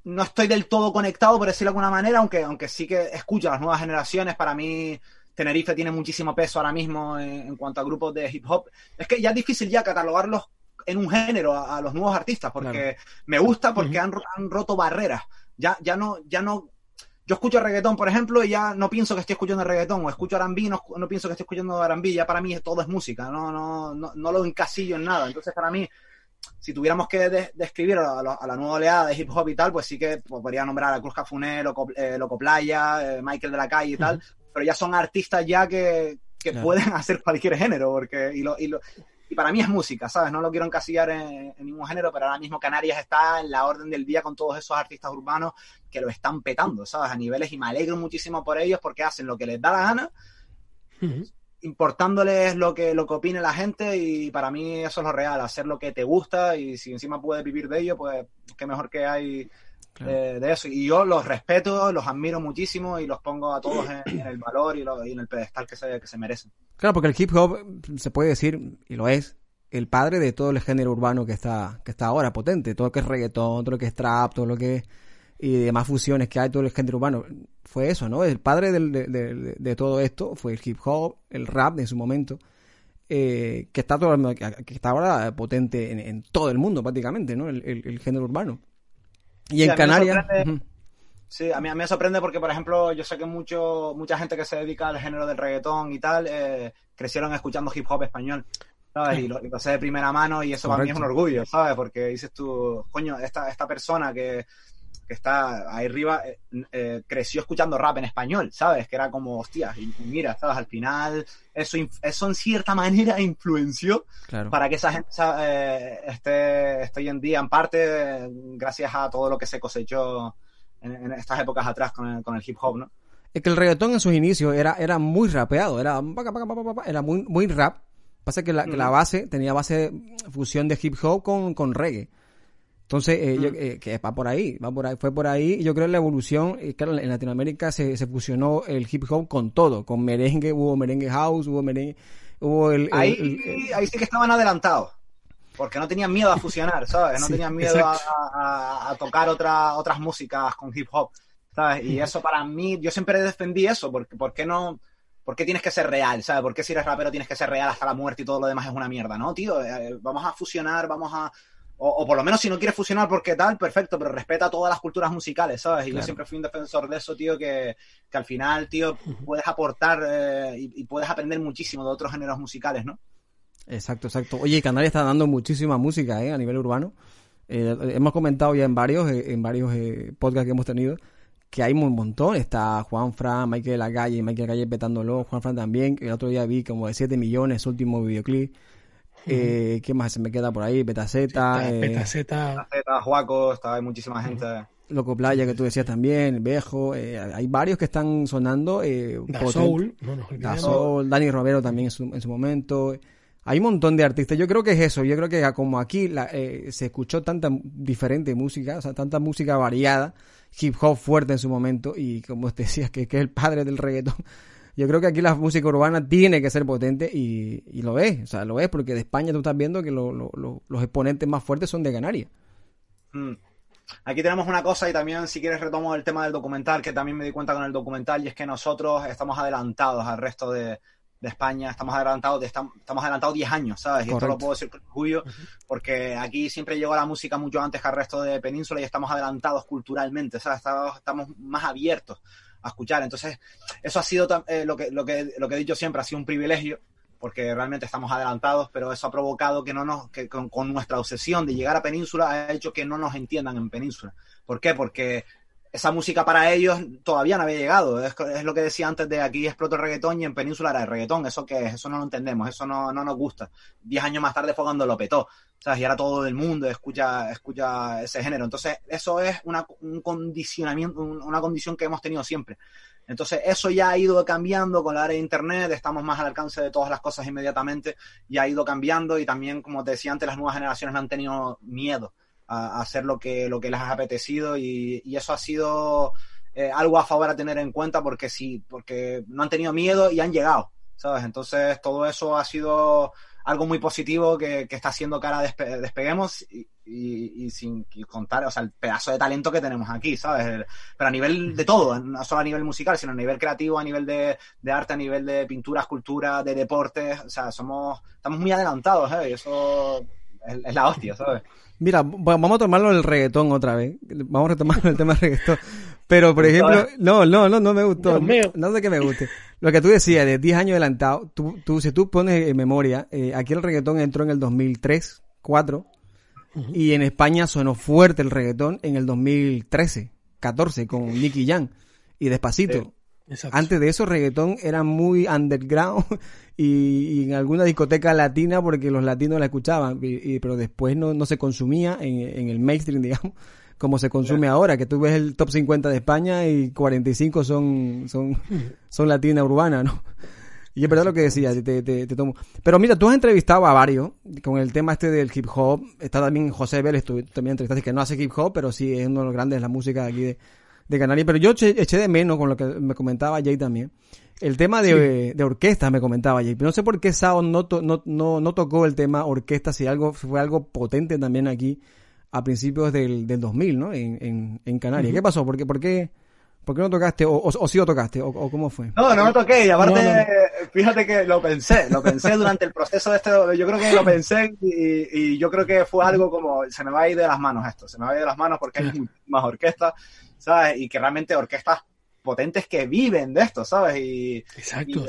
no estoy del todo conectado, por decirlo de alguna manera, aunque, aunque sí que escucho a las nuevas generaciones, para mí Tenerife tiene muchísimo peso ahora mismo en, cuanto a grupos de hip hop. Es que ya es difícil ya catalogarlos en un género a, los nuevos artistas, porque me gusta, porque han, han, roto barreras. Ya, ya no, ya no yo escucho reggaetón, por ejemplo, y ya no pienso que estoy escuchando reggaetón, o escucho arambí, no, no pienso que estoy escuchando arambí, ya para mí todo es música, no, no, no, no lo encasillo en nada. Entonces, para mí, si tuviéramos que describir a, la nueva oleada de hip hop y tal, pues sí que podría nombrar a Cruz Cafuné, Loco, eh, Loco Playa, eh, Michael de la Calle y tal, pero ya son artistas ya que, que pueden hacer cualquier género, porque y lo, y lo, y para mí es música, ¿sabes? No lo quiero encasillar en, ningún género, pero ahora mismo Canarias está en la orden del día con todos esos artistas urbanos que lo están petando, ¿sabes? A niveles y me alegro muchísimo por ellos porque hacen lo que les da la gana, importándoles lo que, lo que opine la gente y para mí eso es lo real, hacer lo que te gusta y si encima puedes vivir de ello, pues qué mejor que hay de, eso. Y yo los respeto, los admiro muchísimo y los pongo a todos en, el valor y, en el pedestal que se, que se merecen. Claro, porque el hip hop se puede decir, y lo es, el padre de todo el género urbano que está, que está ahora potente, todo lo que es reggaetón, todo lo que es trap, todo lo que y demás fusiones que hay, todo el género urbano, fue eso, ¿no? El padre de, todo esto fue el hip hop, el rap en su momento, eh, que está todo, que está ahora potente en, todo el mundo prácticamente, ¿no? el género urbano. Y en Canarias. Sí, a mí, a mí me sorprende porque, por ejemplo, yo sé que mucho, mucha gente que se dedica al género del reggaetón y tal, eh, crecieron escuchando hip hop español, ¿sabes? Y lo, sé de primera mano y eso para mí es un orgullo, ¿sabes? Porque dices tú, coño, esta, esta persona que, que está ahí arriba eh, eh, creció escuchando rap en español, ¿sabes? Que era como, hostia, y, mira, ¿sabes? Al final, eso, eso en cierta manera influenció para que esa gente eh, esté, esté, hoy en día, en parte, gracias a todo lo que se cosechó en, estas épocas atrás con el, con el, hip hop, ¿no? Es que el reggaetón en sus inicios era, era muy rapeado, era, era muy, muy rap. Pasa que la, que la base tenía base fusión de hip hop con, con reggae. Entonces, eh, eh, que va por ahí, va por ahí, fue por ahí. Yo creo que la evolución, eh, claro, en Latinoamérica se, se fusionó el hip hop con todo, con merengue, hubo merengue house, hubo merengue, hubo el... ahí, ahí sí que estaban adelantados, porque no tenían miedo a fusionar, ¿sabes? No tenían miedo a, tocar otra, otras músicas con hip hop, ¿sabes? Y eso para mí, yo siempre defendí eso, porque ¿por qué no...? ¿Por qué tienes que ser real? ¿Sabes? ¿Por qué si eres rapero tienes que ser real hasta la muerte y todo lo demás es una mierda? No, tío, vamos a fusionar, vamos a, o, por lo menos si no quieres fusionar porque tal, perfecto, pero respeta todas las culturas musicales, ¿sabes? Y yo siempre fui un defensor de eso, tío, que, que al final, tío, puedes aportar eh, y, puedes aprender muchísimo de otros géneros musicales, ¿no? Exacto, exacto. Oye, Canarias está dando muchísima música, ¿eh? A nivel urbano. Eh, hemos comentado ya en varios, eh, en varios podcasts que hemos tenido que hay un montón. Está Juan Fran, Michael Lagalle, Michael Lagalle petándolo, Juan Fran también, que el otro día vi como de 7 millones su último videoclip. Eh, ¿Qué más se me queda por ahí? Petaceta. Eh, Petaceta. Juaco, está, hay muchísima gente. Loco Playa, que tú decías también, Bejo. Eh, hay varios que están sonando. Eh, da Soul, no Dani Romero también en su, en su momento. Hay un montón de artistas. Yo creo que es eso. Yo creo que como aquí eh, se escuchó tanta diferente música, o sea, tanta música variada, hip hop fuerte en su momento, y como te decías, que, que es el padre del reggaetón yo creo que aquí la música urbana tiene que ser potente y, y lo es, o sea, lo es porque de España tú estás viendo que los exponentes más fuertes son de Canarias. Mm. Aquí tenemos una cosa y también si quieres retomo el tema del documental, que también me di cuenta con el documental, y es que nosotros estamos adelantados al resto de, España, estamos adelantados, estamos, adelantados 10 años, ¿sabes? Y esto lo puedo decir con orgullo, porque aquí siempre llegó la música mucho antes que al resto de Península y estamos adelantados culturalmente, ¿sabes? estamos más abiertos a escuchar. Entonces, eso ha sido eh, lo, que, lo, que, lo que he dicho siempre, ha sido un privilegio, porque realmente estamos adelantados, pero eso ha provocado que no nos, que con, nuestra obsesión de llegar a Península ha hecho que no nos entiendan en Península. ¿Por qué? Porque esa música para ellos todavía no había llegado. Es, lo que decía antes de aquí explotó el reggaetón y en Península era el reggaetón. ¿Eso qué es? Eso no lo entendemos, eso no, no nos gusta. Diez años más tarde fue cuando lo petó. Y ahora todo el mundo escucha, escucha ese género. Entonces, eso es una, un condicionamiento, una condición que hemos tenido siempre. Entonces, eso ya ha ido cambiando con la área de Internet, estamos más al alcance de todas las cosas inmediatamente, y ha ido cambiando y también, como te decía antes, las nuevas generaciones no han tenido miedo a, hacer lo que, lo que les ha apetecido y, eso ha sido eh, algo a favor a tener en cuenta porque sí, porque no han tenido miedo y han llegado, ¿sabes? Entonces todo eso ha sido algo muy positivo que, está haciendo cara despeguemos y, sin contar, o sea, el pedazo de talento que tenemos aquí, ¿sabes? Pero a nivel de todo, no solo a nivel musical, sino a nivel creativo, a nivel de, arte, a nivel de pintura, escultura, de deportes, o sea, somos, estamos muy adelantados, ¿eh? Y eso es, la hostia, ¿sabes? Mira, vamos a tomarlo el reggaetón otra vez. Vamos a retomarlo el tema del reggaetón. Pero, por ejemplo, no, no, no, no me gustó. No sé que me guste. Lo que tú decías, de 10 años adelantado, tú, tú, si tú pones en memoria, eh, aquí el reggaetón entró en el 2003, 4, y en España sonó fuerte el reggaetón en el 2013, 14, con Nicky Jam y Despacito. Antes de eso, reggaetón era muy underground y, en alguna discoteca latina porque los latinos la escuchaban, y, pero después no, no se consumía en, en el mainstream, digamos como se consume ahora, que tú ves el top 50 de España y 45 son, son, son latina urbana, ¿no? Y es verdad lo que decía, te, te, tomo. Pero mira, tú has entrevistado a varios con el tema este del hip hop. Está también José Vélez, tú también entrevistaste, que no hace hip hop, pero sí es uno de los grandes de la música de aquí de, de Canarias. Pero yo eché, de menos con lo que me comentaba Jay también. El tema de, de orquesta me comentaba Jay. No sé por qué Sao no, no, no, no tocó el tema orquesta, si algo fue algo potente también aquí a principios del, del 2000, ¿no? En, en, en Canarias. ¿Qué pasó? ¿Por qué, por qué, por qué no tocaste? ¿O, o, sí lo tocaste? O, cómo fue? No, no me toqué. Y aparte, fíjate que lo pensé. Lo pensé durante el proceso de este... Yo creo que lo pensé y, y, yo creo que fue algo como... Se me va a ir de las manos esto. Se me va a ir de las manos porque hay más orquestas, ¿sabes? Y que realmente orquestas potentes que viven de esto, ¿sabes? Y, exacto,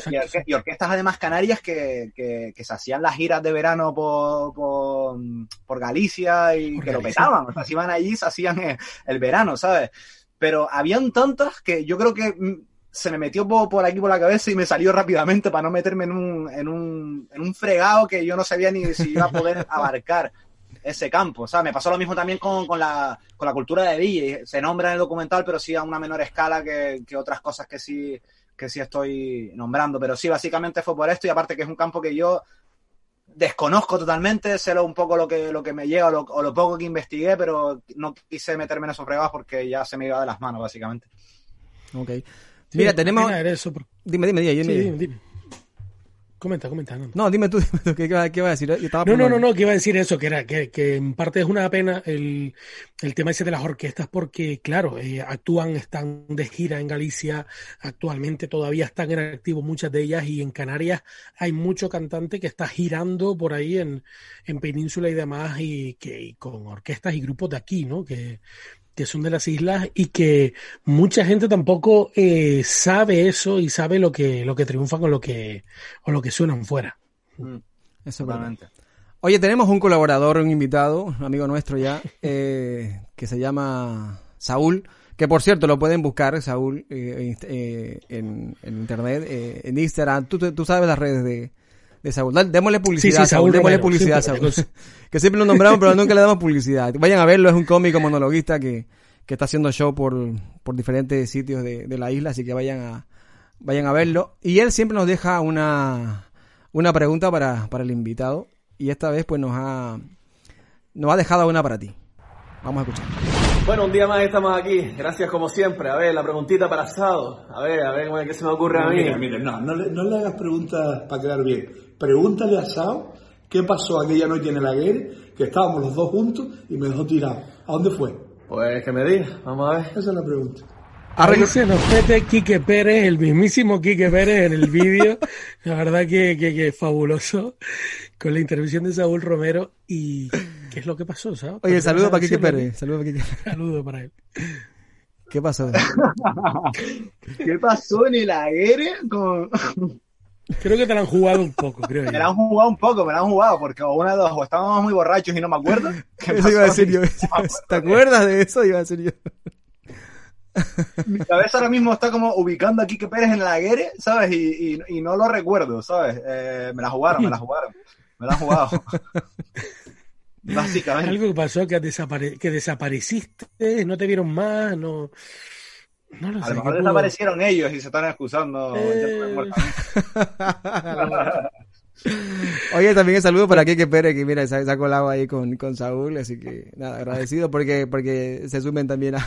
y, orquestas además canarias que, que, se hacían las giras de verano por, por, Galicia y que lo petaban, o sea, si iban allí se hacían el, verano, ¿sabes? Pero habían tantas que yo creo que mm, se me metió por, por, aquí por la cabeza y me salió rápidamente para no meterme en un, en un, en un fregado que yo no sabía ni si iba a poder abarcar ese campo. O sea, me pasó lo mismo también con, con, la, con la cultura de DJ. Se nombra en el documental, pero sí a una menor escala que, que otras cosas que sí, que sí estoy nombrando. Pero sí, básicamente fue por esto y aparte que es un campo que yo desconozco totalmente, sé lo, un poco lo que, lo que me llega o lo, poco que investigué, pero no quise meterme en esos fregados porque ya se me iba de las manos, básicamente. Ok. Mira, tenemos... Dime, dime, dime, dime. dime. Comenta, comenta. No, dime tú, ¿qué, iba a decir? no, no, no, no, que iba a decir eso, que era que, que en parte es una pena el, el tema ese de las orquestas porque, claro, eh, actúan, están de gira en Galicia, actualmente todavía están en activo muchas de ellas y en Canarias hay mucho cantante que está girando por ahí en, en Península y demás y que y con orquestas y grupos de aquí, ¿no? Que, que son de las islas y que mucha gente tampoco eh, sabe eso y sabe lo que, lo que triunfa con lo que, o lo que suenan fuera. Mm, eso Oye, tenemos un colaborador, un invitado, un amigo nuestro ya, eh, que se llama Saúl, que por cierto lo pueden buscar, Saúl, eh, en, internet, en Instagram. Tú, tú sabes las redes de, de Saúl. démosle publicidad, Saúl, démosle publicidad, Saúl. que siempre lo nombramos, pero nunca le damos publicidad. Vayan a verlo, es un cómico monologuista que, que está haciendo show por, por diferentes sitios de, de, la isla, así que vayan a, vayan a verlo. Y él siempre nos deja una, una pregunta para, para el invitado. Y esta vez pues nos ha, nos ha dejado una para ti. Vamos a escuchar. Bueno, un día más estamos aquí. Gracias como siempre. A ver, la preguntita para asado. A ver, a ver qué se me ocurre a mí. Mira, no, no le, no le hagas preguntas para quedar bien. Pregúntale a Sao qué pasó aquella noche en el Aguirre, que estábamos los dos juntos y me dejó tirado. ¿A dónde fue? Pues que me diga, vamos a ver. Esa es la pregunta. Ahí se nos mete Quique Pérez, el mismísimo Quique Pérez en el vídeo. La verdad que, que, que, fabuloso con la intervención de Saúl Romero. ¿Y qué es lo que pasó, Saúl? Oye, saludo para Quique Pérez. Saludo para Quique Saludo para él. ¿Qué pasó? ¿Qué pasó en el aire con, Creo que te la han jugado un poco, creo. Me la han jugado un poco, me la han jugado, porque una de dos, o estábamos muy borrachos y no me acuerdo. Eso iba a decir yo. ¿Te acuerdas de eso? Iba a decir yo. Mi cabeza ahora mismo está como ubicando a Kike Pérez en la guerra, ¿sabes? Y, y, no lo recuerdo, ¿sabes? Eh, me la jugaron, me la jugaron. Me la han jugado. Básicamente. Algo que pasó que, desapare que desapareciste, no te vieron más, no a lo mejor desaparecieron ellos y se están excusando. Eh. Oye, también un saludo para Kike Pérez, que mira, se, ha colado ahí con, con, Saúl, así que nada, agradecido porque, porque se sumen también a,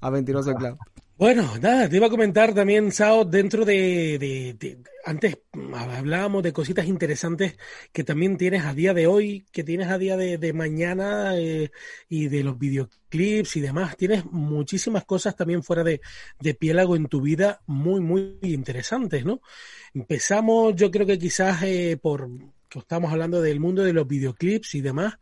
a Mentiroso Club. Bueno, nada, te iba a comentar también, Sao, dentro de, antes hablábamos de cositas interesantes que también tienes a día de hoy, que tienes a día de, mañana eh, y de los videoclips y demás. Tienes muchísimas cosas también fuera de, de Piélago en tu vida muy, muy interesantes, ¿no? Empezamos, yo creo que quizás eh, por que estamos hablando del mundo de los videoclips y demás,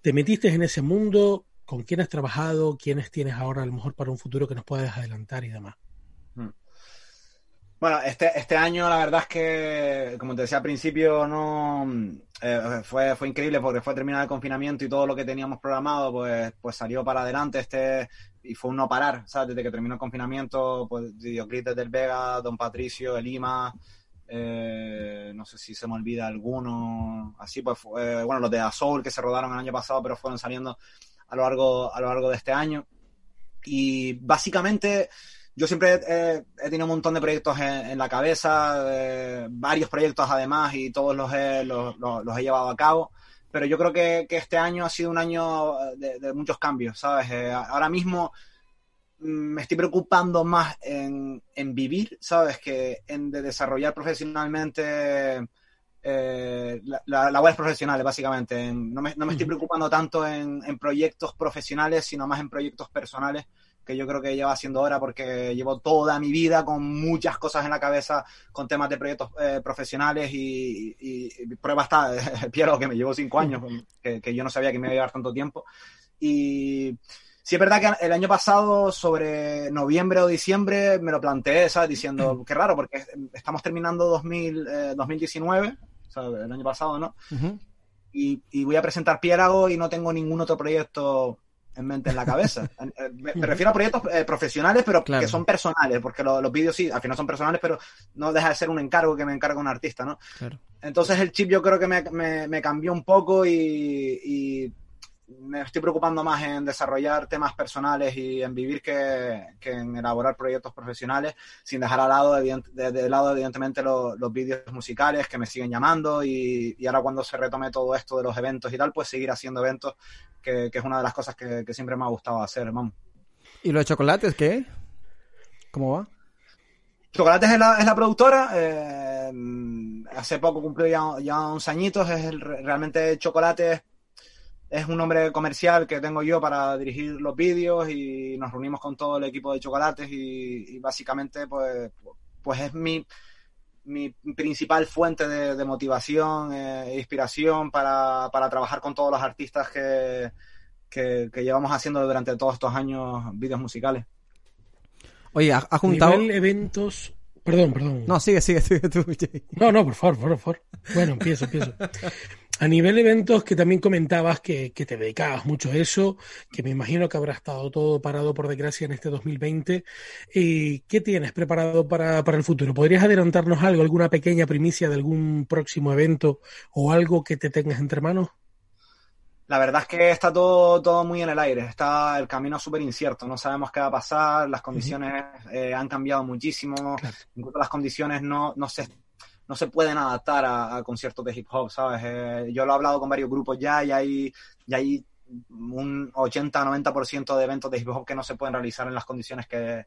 te metiste en ese mundo, con quién has trabajado, quiénes tienes ahora a lo mejor para un futuro que nos puedas adelantar y demás. Hmm. Bueno, este, este año la verdad es que, como te decía al principio, no eh, fue, fue increíble porque fue terminar el confinamiento y todo lo que teníamos programado, pues, pues salió para adelante este y fue un no parar, ¿sabes? Desde que terminó el confinamiento, pues Videoclips del Vega, Don Patricio, El Lima, eh, no sé si se me olvida alguno, así pues, bueno, los de Azul que se rodaron el año pasado, pero fueron saliendo a lo largo, a lo largo de este año. Y básicamente yo siempre he, tenido un montón de proyectos en, la cabeza, eh, varios proyectos además, y todos los he, los, he llevado a cabo. Pero yo creo que, este año ha sido un año de, muchos cambios, ¿sabes? Eh, ahora mismo mm, me estoy preocupando más en, en, vivir, ¿sabes? Que en de desarrollar profesionalmente eh, la, labores profesionales, básicamente. No me, no me estoy preocupando tanto en, proyectos profesionales, sino más en proyectos personales, que yo creo que llevo haciendo ahora porque llevo toda mi vida con muchas cosas en la cabeza, con temas de proyectos eh, profesionales y, y, prueba está, Piero, que me llevo cinco años, que, que, yo no sabía que me iba a llevar tanto tiempo. Y sí es verdad que el año pasado, sobre noviembre o diciembre, me lo planteé, ¿sabes? Diciendo, qué raro, porque estamos terminando 2000, 2019 el año pasado, ¿no? y, voy a presentar Piérago y no tengo ningún otro proyecto en mente en la cabeza. Eh, me, refiero a proyectos eh, profesionales, pero que son personales, porque los vídeos sí, al final son personales, pero no deja de ser un encargo que me encarga un artista, ¿no? Entonces el chip yo creo que me, cambió un poco y me estoy preocupando más en desarrollar temas personales y en vivir que, en elaborar proyectos profesionales, sin dejar al lado, de, lado evidentemente, los, vídeos musicales que me siguen llamando y, ahora cuando se retome todo esto de los eventos y tal, pues seguir haciendo eventos, que, es una de las cosas que, siempre me ha gustado hacer, hermano. ¿Y los chocolates qué? ¿Cómo va? Chocolates es la, es la productora. Eh, hace poco cumplió ya, ya añitos. Es realmente Chocolates es un nombre comercial que tengo yo para dirigir los vídeos y nos reunimos con todo el equipo de chocolates y, básicamente pues, pues es mi, mi principal fuente de, motivación e inspiración para, trabajar con todos los artistas que, que, llevamos haciendo durante todos estos años vídeos musicales. Oye, ha, juntado... eventos... Perdón, perdón. No, sigue, sigue, sigue tú. No, no, por favor, por favor. Bueno, empiezo, empiezo. A nivel de eventos, que también comentabas que, te dedicabas mucho a eso, que me imagino que habrá estado todo parado por desgracia en este 2020. ¿Y ¿Qué tienes preparado para, el futuro? ¿Podrías adelantarnos algo, alguna pequeña primicia de algún próximo evento o algo que te tengas entre manos? La verdad es que está todo, todo muy en el aire, está el camino súper incierto, no sabemos qué va a pasar, las condiciones eh, han cambiado muchísimo, incluso las condiciones no, no se no se pueden adaptar a, conciertos de hip hop, ¿sabes? Eh, yo lo he hablado con varios grupos ya y hay, y hay un 80-90% de eventos de hip hop que no se pueden realizar en las condiciones que,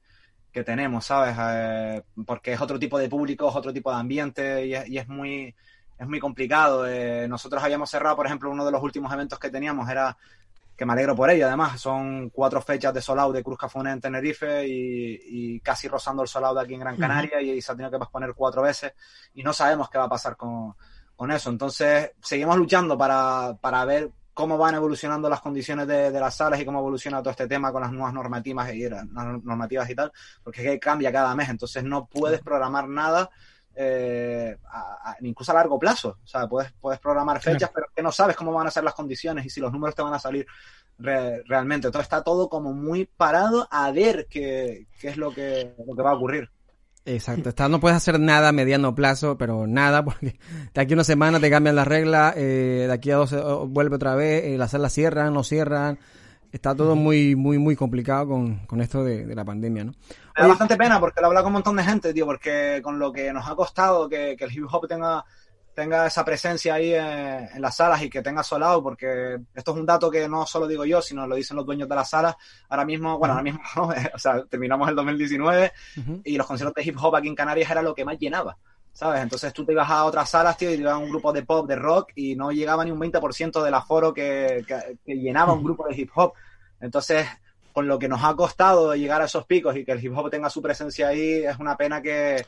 tenemos, ¿sabes? Eh, porque es otro tipo de público, es otro tipo de ambiente y es, y es muy es muy complicado. Eh, nosotros habíamos cerrado, por ejemplo, uno de los últimos eventos que teníamos era que me alegro por ello. Además, son cuatro fechas de Solau de Cruz Cafune en Tenerife y, casi rozando el Solau de aquí en Gran Canaria y, se ha tenido que posponer cuatro veces y no sabemos qué va a pasar con, eso. Entonces, seguimos luchando para, para, ver cómo van evolucionando las condiciones de, las salas y cómo evoluciona todo este tema con las nuevas normativas y, normativas y tal, porque cambia cada mes. Entonces, no puedes programar nada eh, incluso a largo plazo. O sea, puedes, puedes programar fechas, pero que no sabes cómo van a ser las condiciones y si los números te van a salir realmente. Entonces está todo como muy parado a ver qué, qué es lo que, lo que va a ocurrir. Exacto, está, no puedes hacer nada a mediano plazo, pero nada, porque de aquí a una semana te cambian las reglas, eh, de aquí a dos vuelve otra vez, eh, las salas cierran, no cierran, está todo muy, muy, muy complicado con, con esto de, de, la pandemia, ¿no? Me da bastante pena porque lo he hablado con un montón de gente, tío, porque con lo que nos ha costado que, que el hip hop tenga tenga esa presencia ahí en, las salas y que tenga solado, porque esto es un dato que no solo digo yo, sino lo dicen los dueños de las salas. Ahora mismo, bueno, ahora mismo, o sea, terminamos el 2019 y los conciertos de hip hop aquí en Canarias era lo que más llenaba. ¿Sabes? Entonces tú te ibas a otras salas, tío, y te ibas a un grupo de pop, de rock, y no llegaba ni un 20% del aforo que, que llenaba un grupo de hip hop. Entonces, con lo que nos ha costado llegar a esos picos y que el hip hop tenga su presencia ahí, es una pena que,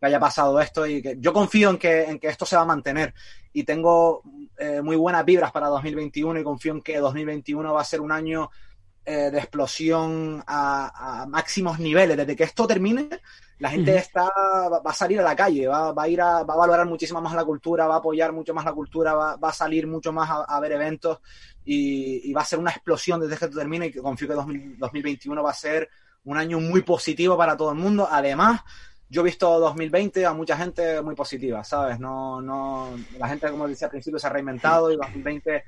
haya pasado esto y que yo confío en que, en que esto se va a mantener. Y tengo eh, muy buenas vibras para 2021 y confío en que 2021 va a ser un año eh, de explosión a, máximos niveles. Desde que esto termine, la gente está, va, a salir a la calle, va, a ir a, va a valorar muchísimo más la cultura, va a apoyar mucho más la cultura, va, a salir mucho más a, ver eventos y, va a ser una explosión desde que termine y confío que 2021 va a ser un año muy positivo para todo el mundo. Además, yo he visto 2020 a mucha gente muy positiva, ¿sabes? No, no, la gente, como decía al principio, se ha reinventado y 2020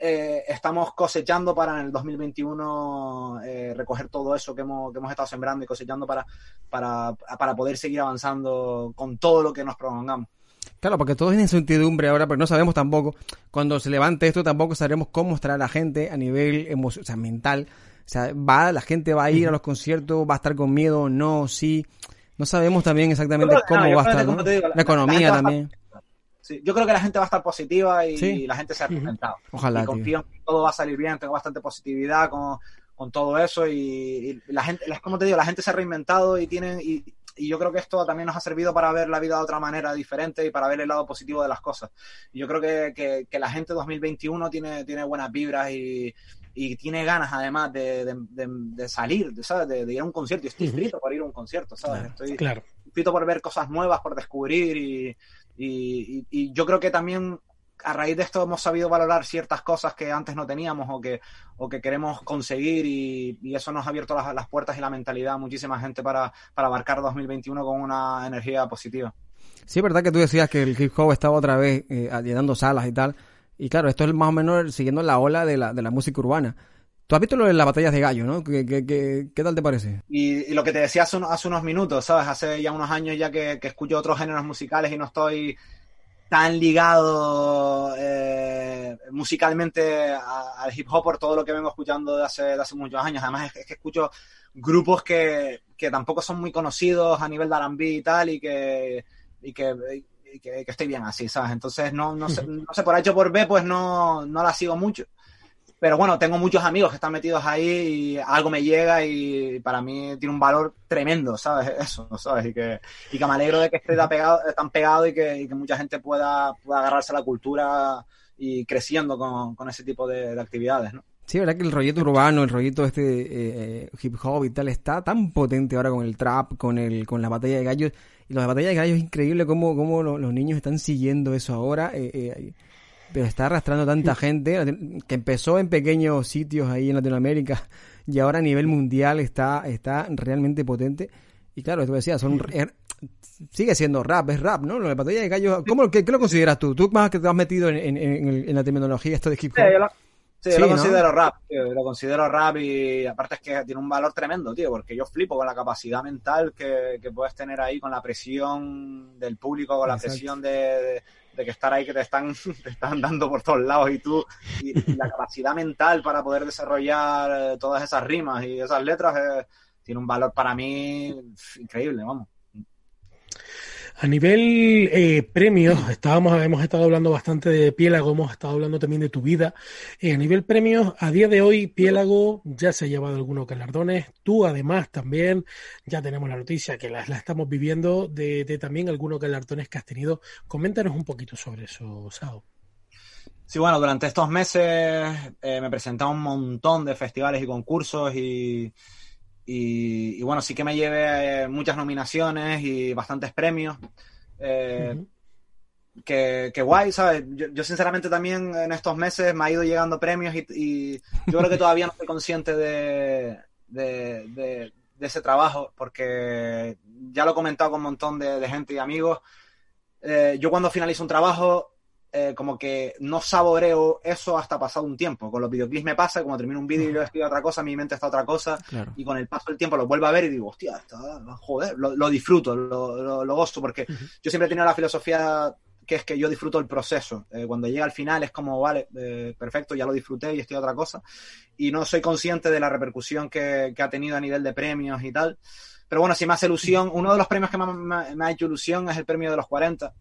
eh, estamos cosechando para en el 2021 eh, recoger todo eso que hemos, que hemos estado sembrando y cosechando para, para, para poder seguir avanzando con todo lo que nos propongamos. Claro, porque todo es incertidumbre ahora, pero no sabemos tampoco, cuando se levante esto, tampoco sabremos cómo estará la gente a nivel o sea, mental. O sea, va, la gente va a ir a los conciertos, va a estar con miedo, no, sí. No sabemos también exactamente cómo va a estar, la, economía también. sí, yo creo que la gente va a estar positiva y, la gente se ha reinventado. Ojalá. Y confío en que todo va a salir bien, tengo bastante positividad con, con todo eso y, la gente, como te digo, la gente se ha reinventado y tienen y, y, yo creo que esto también nos ha servido para ver la vida de otra manera diferente y para ver el lado positivo de las cosas. Y yo creo que, que, que la gente 2021 tiene, tiene buenas vibras y, y tiene ganas además de, de, salir, ¿sabes? De, ir a un concierto. Y estoy inscrito por ir a un concierto, ¿sabes? estoy claro. por ver cosas nuevas, por descubrir y, y, y, yo creo que también a raíz de esto hemos sabido valorar ciertas cosas que antes no teníamos o que, o que queremos conseguir y, eso nos ha abierto las, las, puertas y la mentalidad a muchísima gente para, para abarcar 2021 con una energía positiva. Sí, es verdad que tú decías que el hip hop estaba otra vez eh, llenando salas y tal. Y claro, esto es más o menos siguiendo la ola de la, de la música urbana. Tú has visto lo de las batallas de gallo, ¿no? ¿Qué, qué, qué, tal te parece? Y, lo que te decía hace, hace, unos minutos, ¿sabes? Hace ya unos años ya que, escucho otros géneros musicales y no estoy tan ligado eh, musicalmente al hip hop por todo lo que vengo escuchando de hace, de hace muchos años. Además es, que escucho grupos que, que, tampoco son muy conocidos a nivel de R&B y tal y que, y que que, estoy bien así, ¿sabes? Entonces, no, no, sé, no sé, por H por B, pues no, no la sigo mucho. Pero bueno, tengo muchos amigos que están metidos ahí y algo me llega y para mí tiene un valor tremendo, ¿sabes? Eso, ¿sabes? Y que, y que me alegro de que esté tan pegado, y, que, y que mucha gente pueda, pueda agarrarse a la cultura y creciendo con, con ese tipo de, de actividades, ¿no? Sí, verdad que el rollito urbano, el rollito este eh, eh, hip hop y tal está tan potente ahora con el trap, con el con la batalla de gallos. Y la batalla de gallos es increíble cómo, cómo los, niños están siguiendo eso ahora. Eh, pero está arrastrando tanta gente que empezó en pequeños sitios ahí en Latinoamérica y ahora a nivel mundial está, está realmente potente. Y claro, tú decías, son, sigue siendo rap, es rap, ¿no? La batalla de gallos, ¿cómo, qué, lo consideras tú? Tú más que te has metido en, en, la terminología esto de hip hop. Sí, lo considero rap, lo considero rap y aparte es que tiene un valor tremendo, tío, porque yo flipo con la capacidad mental que, puedes tener ahí, con la presión del público, con la presión de, que estar ahí, que te están, te están dando por todos lados y tú, y, la capacidad mental para poder desarrollar eh, todas esas rimas y esas letras eh, tiene un valor para mí increíble, vamos. A nivel eh, premios, estábamos, hemos estado hablando bastante de Piélago, hemos estado hablando también de tu vida. Eh, a nivel premios, a día de hoy, Piélago ya se ha llevado algunos galardones. Tú, además, también ya tenemos la noticia que la, estamos viviendo de, también algunos galardones que has tenido. Coméntanos un poquito sobre eso, Sao. Sí, bueno, durante estos meses eh, me he un montón de festivales y concursos y y, bueno, sí que me llevé eh, muchas nominaciones y bastantes premios. Eh, que, guay, ¿sabes? Yo, sinceramente también en estos meses me ha ido llegando premios y, yo creo que todavía no estoy consciente de, de, ese trabajo porque ya lo he comentado con un montón de, gente y amigos. Eh, yo cuando finalizo un trabajo eh, como que no saboreo eso hasta pasado un tiempo. Con los videoclips me pasa, como termino un vídeo y yo escribo otra cosa, mi mente está otra cosa, y con el paso del tiempo lo vuelvo a ver y digo, hostia, está, joder, lo, disfruto, lo, lo, gozo, porque yo siempre he tenido la filosofía que es que yo disfruto el proceso. Eh, cuando llega al final es como, vale, eh, perfecto, ya lo disfruté y estoy a otra cosa. Y no soy consciente de la repercusión que, que, ha tenido a nivel de premios y tal. Pero bueno, si me hace ilusión, uno de los premios que más me, me ha hecho ilusión es el premio de los 40.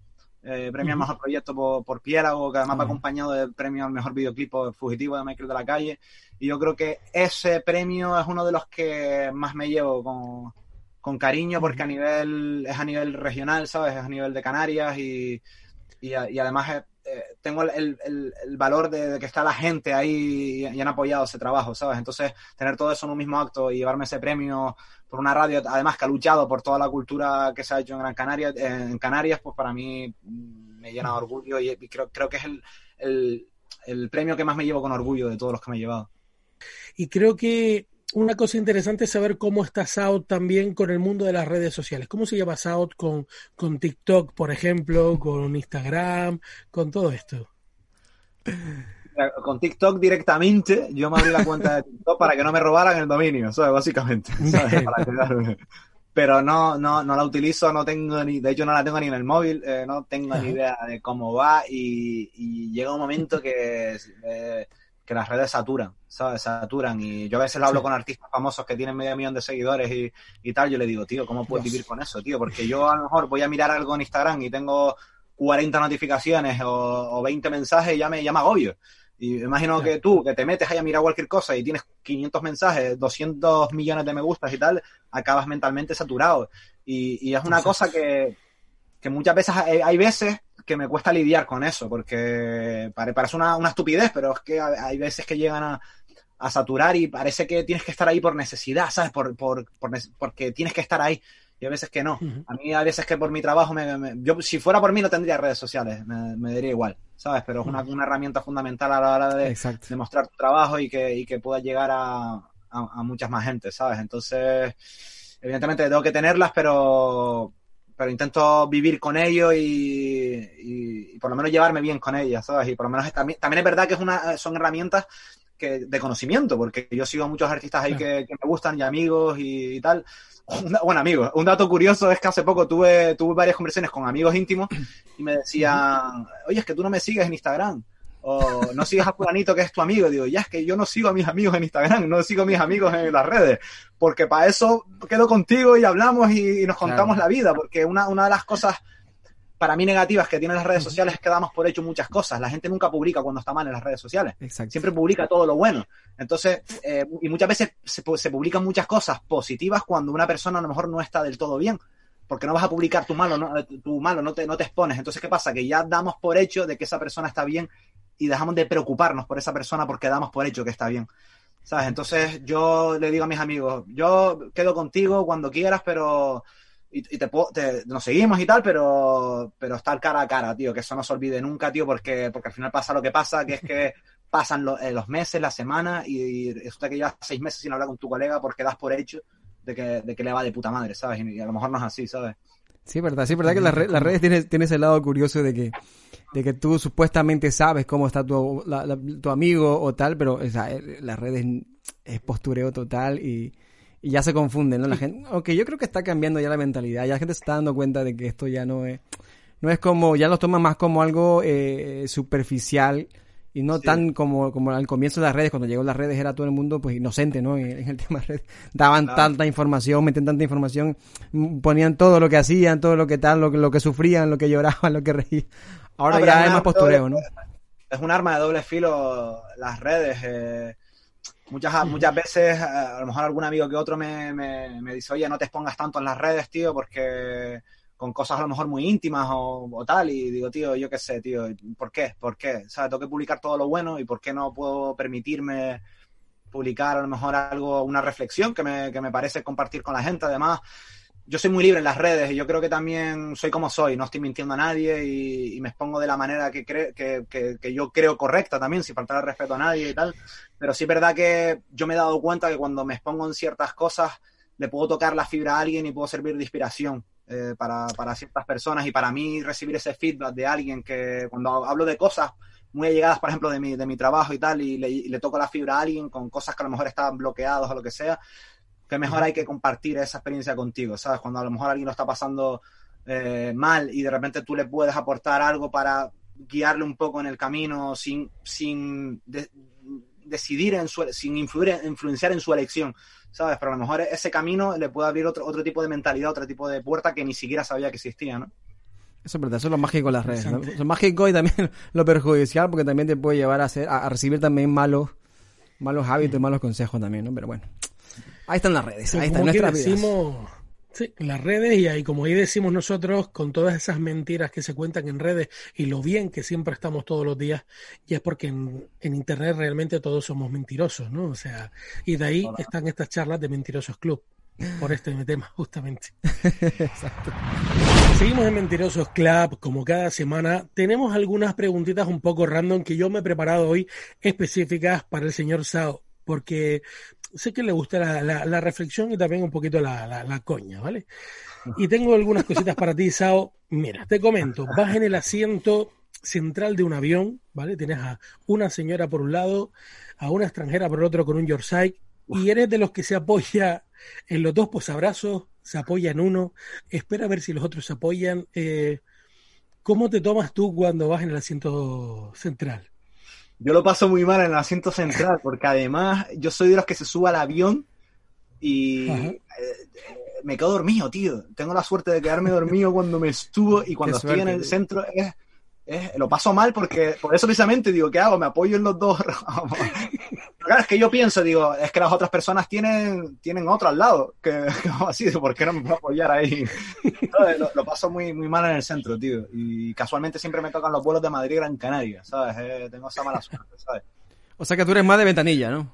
Eh, premio al mejor proyecto por, por Piélago, que además va acompañado del premio al mejor videoclip fugitivo de Michael de la Calle. Y yo creo que ese premio es uno de los que más me llevo con, con cariño, porque a nivel, es a nivel regional, ¿sabes? Es a nivel de Canarias y, y, y además eh, tengo el, el, el valor de, que está la gente ahí y, han apoyado ese trabajo, ¿sabes? Entonces, tener todo eso en un mismo acto y llevarme ese premio por una radio, además que ha luchado por toda la cultura que se ha hecho en Gran Canaria, en Canarias, pues para mí me llena de orgullo y, y creo, creo que es el, el, el premio que más me llevo con orgullo de todos los que me he llevado. Y creo que una cosa interesante es saber cómo está South también con el mundo de las redes sociales. ¿Cómo se lleva South con, con TikTok, por ejemplo, con Instagram, con todo esto? Con TikTok directamente, yo me abrí la cuenta de TikTok para que no me robaran el dominio, ¿sabes? Básicamente. ¿sabes? Para quedarme. Pero no, no, no la utilizo, no tengo ni, de hecho no la tengo ni en el móvil, eh, no tengo ni idea de cómo va y, y llega un momento que eh, que las redes saturan, ¿sabes? Saturan. Y yo a veces lo hablo sí. con artistas famosos que tienen medio millón de seguidores y, y, tal. Yo le digo, tío, ¿cómo puedes Dios. vivir con eso, tío? Porque yo a lo mejor voy a mirar algo en Instagram y tengo 40 notificaciones o, o 20 mensajes y ya me, ya me agobio. Y imagino que tú, que te metes ahí a mirar cualquier cosa y tienes 500 mensajes, 200 millones de me gustas y tal, acabas mentalmente saturado. Y, y es una cosa que, que muchas veces hay, hay veces que me cuesta lidiar con eso, porque parece una, una estupidez, pero es que hay veces que llegan a, a, saturar y parece que tienes que estar ahí por necesidad, ¿sabes? Por, por, por porque tienes que estar ahí. Y a veces que no. Uh -huh. A mí hay veces que por mi trabajo, me, me, yo si fuera por mí no tendría redes sociales, me, me daría igual, ¿sabes? Pero es una, una, herramienta fundamental a la hora de, de mostrar tu trabajo y que, y que pueda llegar a, a, a muchas más gente, ¿sabes? Entonces, evidentemente tengo que tenerlas, pero pero intento vivir con ellos y, y, y, por lo menos llevarme bien con ellas, ¿sabes? Y por lo menos también, también es verdad que es una, son herramientas que, de conocimiento, porque yo sigo a muchos artistas ahí que, que me gustan y amigos y, y tal. bueno, amigos, un dato curioso es que hace poco tuve, tuve varias conversaciones con amigos íntimos y me decían, oye, es que tú no me sigues en Instagram o no sigues a fulanito que es tu amigo. Digo, ya es que yo no sigo a mis amigos en Instagram, no sigo a mis amigos en las redes, porque para eso quedo contigo y hablamos y, y nos contamos claro. la vida, porque una, una de las cosas para mí negativas que tienen las redes sociales es que damos por hecho muchas cosas. La gente nunca publica cuando está mal en las redes sociales. Exacto. Siempre publica todo lo bueno. Entonces, eh, y muchas veces se, se publican muchas cosas positivas cuando una persona a lo mejor no está del todo bien porque no vas a publicar tu malo, no, tu malo, no te, no te expones. Entonces, ¿qué pasa? Que ya damos por hecho de que esa persona está bien y dejamos de preocuparnos por esa persona porque damos por hecho que está bien. ¿Sabes? Entonces yo le digo a mis amigos, yo quedo contigo cuando quieras, pero... Y, y te, te, nos seguimos y tal, pero, pero estar cara a cara, tío, que eso no se olvide nunca, tío, porque, porque al final pasa lo que pasa, que es que pasan lo, eh, los meses, las semanas, y, y resulta que llevas seis meses sin hablar con tu colega porque das por hecho de que, de que le va de puta madre, ¿sabes? Y, y a lo mejor no es así, ¿sabes? Sí, verdad, sí, verdad que las, re las redes tienen, tiene ese lado curioso de que, de que tú supuestamente sabes cómo está tu, la, la, tu amigo o tal, pero o sea, eh, las redes es postureo total y, y ya se confunden, ¿no? La gente, ok, yo creo que está cambiando ya la mentalidad, ya la gente se está dando cuenta de que esto ya no es, no es como, ya lo toma más como algo eh, superficial y no sí. tan como, como al comienzo de las redes, cuando llegó las redes era todo el mundo pues inocente, ¿no? En, en el tema de redes. Daban claro. tanta información, metían tanta información, ponían todo lo que hacían, todo lo que tal, lo lo que sufrían, lo que lloraban, lo que reían. Ahora no, ya es más postureo, ¿no? Es un arma de doble filo las redes. Eh, muchas, muchas veces, a lo mejor algún amigo que otro me, me, me dice, oye, no te expongas tanto en las redes, tío, porque con cosas a lo mejor muy íntimas o, o, tal, y digo, tío, yo qué sé, tío, ¿por qué? ¿Por qué? ¿Sabes? Tengo que publicar todo lo bueno y ¿por qué no puedo permitirme publicar a lo mejor algo, una reflexión que me, que me parece compartir con la gente? Además, yo soy muy libre en las redes y yo creo que también soy como soy, no estoy mintiendo a nadie y, me expongo de la manera que, cre que, que, que, yo creo correcta también, sin faltar el respeto a nadie y tal. Pero sí es verdad que yo me he dado cuenta que cuando me expongo en ciertas cosas, le puedo tocar la fibra a alguien y puedo servir de inspiración eh, para, para ciertas personas y para mí recibir ese feedback de alguien que cuando hablo de cosas muy allegadas, por ejemplo, de mi, de mi trabajo y tal, y le, y le toco la fibra a alguien con cosas que a lo mejor estaban bloqueados o lo que sea, que mejor hay que compartir esa experiencia contigo, ¿sabes? Cuando a lo mejor alguien lo está pasando eh, mal y de repente tú le puedes aportar algo para guiarle un poco en el camino sin, sin de- decidir en su, sin influir, influenciar en su elección, ¿sabes? Pero a lo mejor ese camino le puede abrir otro, otro tipo de mentalidad, otro tipo de puerta que ni siquiera sabía que existía, ¿no? Eso es verdad, eso es lo mágico de las redes. ¿no? Eso es mágico y también lo perjudicial porque también te puede llevar a, hacer, a, a recibir también malos, malos hábitos y malos consejos también, ¿no? Pero bueno, ahí están las redes, ahí están como aquí nuestras vidas. decimos, sí, las redes y ahí como ahí decimos nosotros con todas esas mentiras que se cuentan en redes y lo bien que siempre estamos todos los días, y es porque en, en internet realmente todos somos mentirosos, ¿no? O sea, y de ahí están estas charlas de Mentirosos Club por este tema justamente. Seguimos en Mentirosos Club, como cada semana. Tenemos algunas preguntitas un poco random que yo me he preparado hoy específicas para el señor Sao, porque sé que le gusta la, la- la reflexión y también un poquito la, la- la coña, ¿vale? Y tengo algunas cositas para ti, Sao. Mira, te comento, vas en el asiento central de un avión, ¿vale? Tienes a una señora por un lado, a una extranjera por el otro con un Yorkshire, y eres de los que se apoya en los dos posabrazos, se apoya en uno, espera a ver si los otros se apoyan. eh, ¿Cómo te tomas tú cuando vas en el asiento central? Yo lo paso muy mal en el asiento central, porque además yo soy de los que se sube al avión y Ajá. eh, eh, me quedo dormido, tío. Tengo la suerte de quedarme dormido cuando me subo y cuando Qué estoy en el tío. centro es, lo paso mal porque por eso precisamente digo, ¿qué hago? Me apoyo en los dos. claro, es que yo pienso, digo, es que las otras personas tienen, tienen otro al lado, que, que así, ¿por qué no me puedo apoyar ahí? ¿Sabes? Lo, lo paso muy, muy mal en el centro, tío. Y casualmente siempre me tocan los vuelos de Madrid y Gran Canaria, ¿sabes? Eh, tengo esa mala suerte, ¿sabes? O sea que tú eres más de ventanilla, ¿no?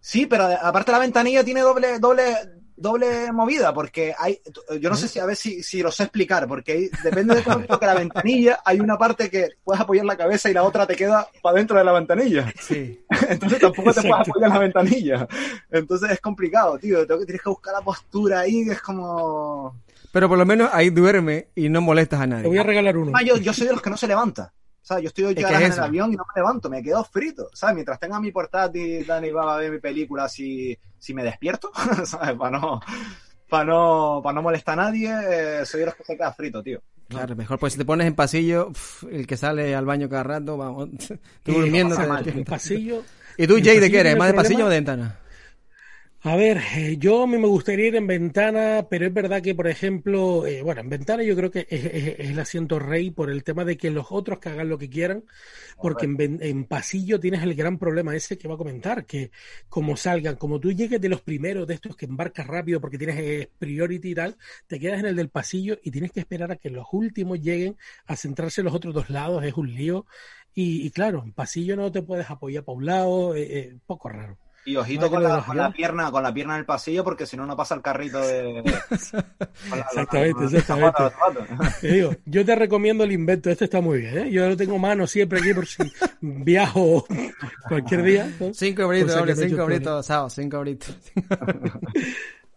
Sí, pero aparte la ventanilla tiene doble, doble, doble movida, porque hay, yo no sé si a ver si, si lo sé explicar, porque hay- depende de cómo toque la ventanilla, hay una parte que puedes apoyar la cabeza y la otra te queda para dentro de la ventanilla. Sí. Entonces tampoco te puedes apoyar en la ventanilla. Entonces es complicado, tío. Tengo que, tienes que buscar la postura ahí, que es como. Pero por lo menos ahí duerme y no molestas a Te voy nadie. a regalar uno. Ah, yo, yo soy de los que no se levanta. ¿Sabes? Yo estoy hoy Es que horas es en el avión y no me levanto, me quedo frito. ¿Sabes? Mientras tenga mi portátil, Dani va a ver mi película si, si me despierto, ¿sabes? Para no, para no, para no molestar a nadie, eh, soy de los que se queda frito, tío. Claro, mejor pues si te pones en pasillo, el que sale al baño cada rato, vamos, tú durmiendo. El pasillo. ¿Y tú, Jay, de qué eres? ¿Más de problema. pasillo o de ventana? A ver, eh, yo a mí me gustaría ir en ventana, pero es verdad que, por ejemplo, eh, bueno, en ventana yo creo que es, es- es el asiento rey por el tema de que los otros que hagan lo que quieran, porque en, en pasillo tienes el gran problema ese que va a comentar, que como salgan, como tú llegues de los primeros de estos que embarcas rápido porque tienes eh, priority y tal, te quedas en el del pasillo y tienes que esperar a que los últimos lleguen a centrarse en los otros dos lados, es un lío. Y, y claro, en pasillo no te puedes apoyar para un lado, eh, poco raro. Y ojito con la, con la pierna, con la pierna en el pasillo, porque si no, no pasa el carrito de. la- Exactamente, exactamente. Te digo, yo te recomiendo el invento, este está muy bien, ¿eh? Yo lo tengo mano siempre aquí por si viajo cualquier día. ¿no? Cinco que doble, cinco euritos, Sao, cinco euritos.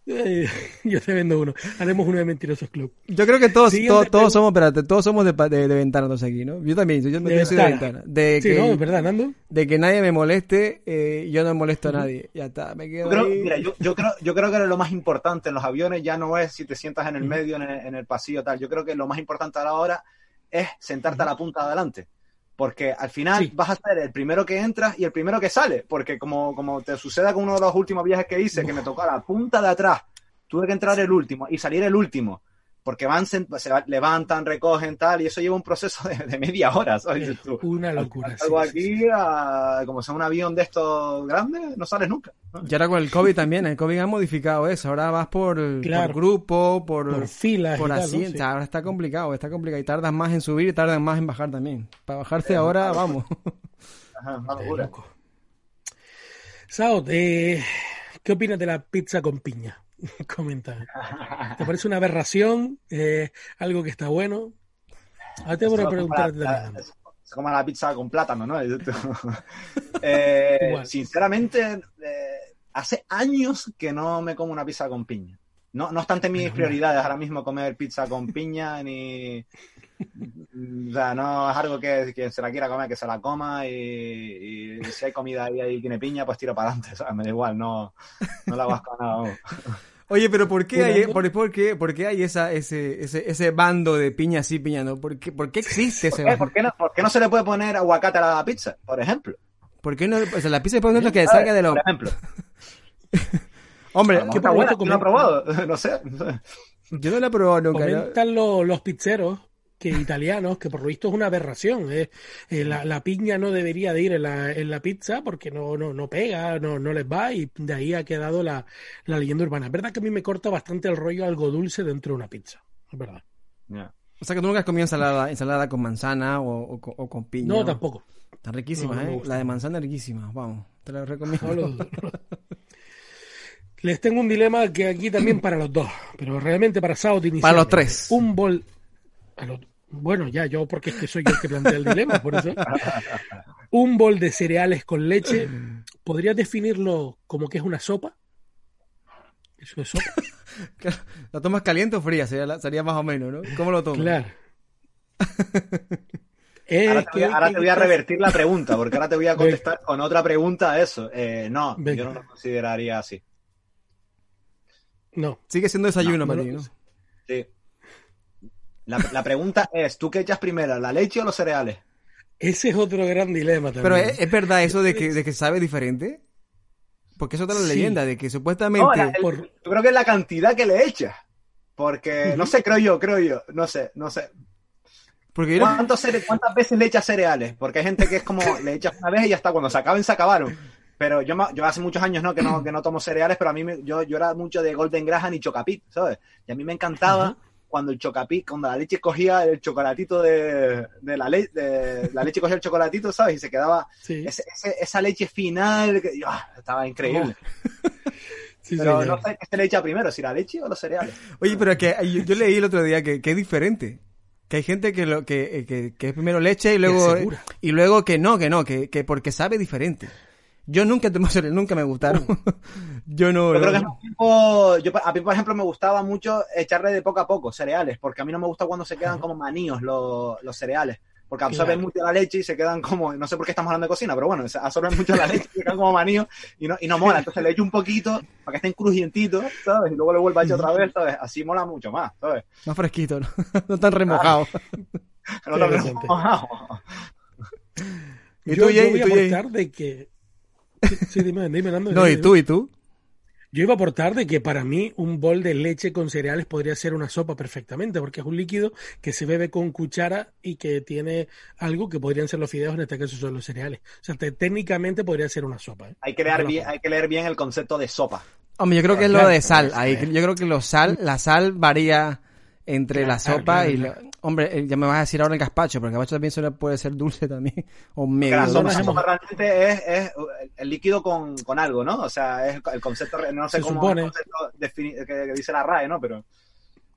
Yo te vendo uno. Haremos uno de Mentirosos Club. Yo creo que todos, Siguiente todos, todos somos, espérate, toy somos de, pa- de, de ventana entonces aquí, ¿no? Yo también, yo, yo me De yo soy de ventana. De Sí, que, ¿no? ¿Es verdad, Nando? de que nadie me moleste, eh, yo no molesto a nadie. Ya está, me quedo Yo creo, ahí. mira, yo, yo creo, yo creo que lo más importante en los aviones ya no es si te sientas en el medio, en el, en el pasillo, tal. Yo creo que lo más importante ahora es sentarte a la punta de adelante. Porque al final Sí. vas a ser el primero que entras y el primero que sale. Porque como, como te suceda con uno de los últimos viajes que hice, que me tocó a la punta de atrás, tuve que entrar el último y salir el último. Porque van, se levantan, recogen, tal, y eso lleva un proceso de, de media hora, ¿sabes? Tú, Una locura. Algo sí, sí. aquí, a- como sea un avión de estos grandes, no sales nunca. Y ahora con el COVID también, el COVID ha modificado eso. Ahora vas por, Claro. por grupo, por, Por filas por. Sí. Ahora está complicado, está complicado. Y tardas más en subir y tardas más en bajar también. Para bajarte ahora, vamos. Ajá, una locura. loco. Sao, eh, ¿qué opinas de la pizza con piña? Comenta. ¿Te parece una aberración? Eh, ¿Algo que está bueno? Ahora te voy a preguntar la- también. la- pizza con plátano, ¿no? Eh, sinceramente, eh, hace años que no me como una pizza con piña. No, no obstante mis prioridades ahora mismo comer pizza con piña, ni... O sea, no es algo que quien se la quiera comer, que se la coma y, y si hay comida ahí y tiene piña, pues tiro para adelante, ¿sabes? Me da igual, no, no la hago asco a nada. Oye, pero ¿por qué ¿Un hay, por, por qué, por qué hay esa, ese, ese, ese bando de piña sí, piña no? ¿Por qué, por qué existe ese bando? ¿Por, qué no, por qué no se le puede poner aguacate a la pizza, por ejemplo? ¿Por qué no? O sea, la pizza después de que salga de los... Por ejemplo. Hombre, A lo mejor ¿qué está buena, probaste ¿quién lo ha probado? No sé. yo no la he probado nunca. Comentan los, los pizzeros que italianos, que por lo visto es una aberración. ¿eh? Eh, la, la piña no debería de ir en la, en la pizza porque no, no, no pega, no, no les va y de ahí ha quedado la, la leyenda urbana. Es verdad que a mí me corta bastante el rollo algo dulce dentro de una pizza. Es verdad. Ya. O sea, que tú nunca has comido ensalada, ensalada con manzana o, o con- o con piña. No, tampoco. Está riquísima, No, no ¿eh? La de manzana es riquísima. Vamos, te la recomiendo. Les tengo un dilema que aquí también para los dos, pero realmente para Sao Para los tres. Un bol. los- Bueno, ya yo, porque es que soy yo el que plantea el dilema, por eso. Un bol de cereales con leche, ¿podrías definirlo como que es una sopa? ¿Eso es sopa? Claro, ¿La tomas caliente o fría? Sería, la- sería más o menos, ¿no? ¿Cómo lo tomas? Claro. Es Ahora te, voy a, que- ahora que- te voy a que- revertir la pregunta, porque ahora te voy a contestar con otra pregunta a eso. Eh, no, Venga. yo no lo consideraría así. No, Sigue siendo desayuno No. Sí. La, la pregunta es, ¿tú qué echas primero, la leche o los cereales? ese es otro gran dilema también. Pero ¿es, es verdad eso de que, de que sabe diferente? Porque eso es otra Sí. leyenda, de que supuestamente... No, la- el- por- yo creo que es la cantidad que le echas. Porque, no sé, creo yo, creo yo, no sé, no sé. Porque yo no- ¿Cuántos cere- ¿Cuántas veces le echas cereales? Porque hay gente que es como, le echas una vez y ya está, cuando se acaben, se acabaron. Pero yo, ma- yo hace muchos años ¿no? que no que no tomo cereales, pero a mí me- yo, yo era mucho de Golden Graham y Chocapit, ¿sabes? Y a mí me encantaba cuando el Chocapit, cuando la leche cogía el chocolatito de, de la leche, de, la leche cogía el chocolatito, ¿sabes? Y se quedaba Sí, ese- ese- esa leche final, que, ¡ah! estaba increíble. sí, pero señor. no sé qué se le echa primero, si la leche o los cereales. Oye, pero que yo, yo leí el otro día que, que es diferente. Que hay gente que lo que, que, que es primero leche y luego y luego que no, que no, que, que porque sabe diferente. Yo nunca nunca me gustaron. yo no. Yo creo que no- es un tipo, yo, a mí, por ejemplo, me gustaba mucho echarle de poco a poco cereales, porque a mí no me gusta cuando se quedan como maníos los, los cereales, porque absorben Claro. mucho la leche y se quedan como, no sé por qué estamos hablando de cocina, pero bueno, se absorben mucho la leche y se quedan como maníos y no, y no mola. Entonces le echo un poquito para que estén crujientitos, ¿sabes? Y luego le vuelvo a echar otra vez, ¿sabes? Así mola mucho más, ¿sabes? Más fresquito, ¿no? no tan remojado. No te Interesante. ¿Y yo, tú, yo Jay? voy ¿Y a tú, Jay? de que... Sí, sí, dime, dime, Nando, No, dime, ¿y tú? ¿Y tú? Yo iba a aportar de que para mí un bol de leche con cereales podría ser una sopa perfectamente, porque es un líquido que se bebe con cuchara y que tiene algo que podrían ser los fideos, en este caso son los cereales. O sea, te- técnicamente podría ser una sopa. ¿eh? Hay que leer bien, hay que leer bien el concepto de sopa. Hombre, yo creo que es lo Claro, de sal. Ahí, yo creo que lo sal, la sal varía entre la sopa claro, y la- hombre, eh, ya me vas a decir ahora el gazpacho, porque el gazpacho también suele- puede ser dulce también o medio la sopa, dulce. la realmente es, es el líquido con, con algo, ¿no? O sea, es el concepto, no sé Se cómo supone. el concepto que, que dice la RAE, ¿no? Pero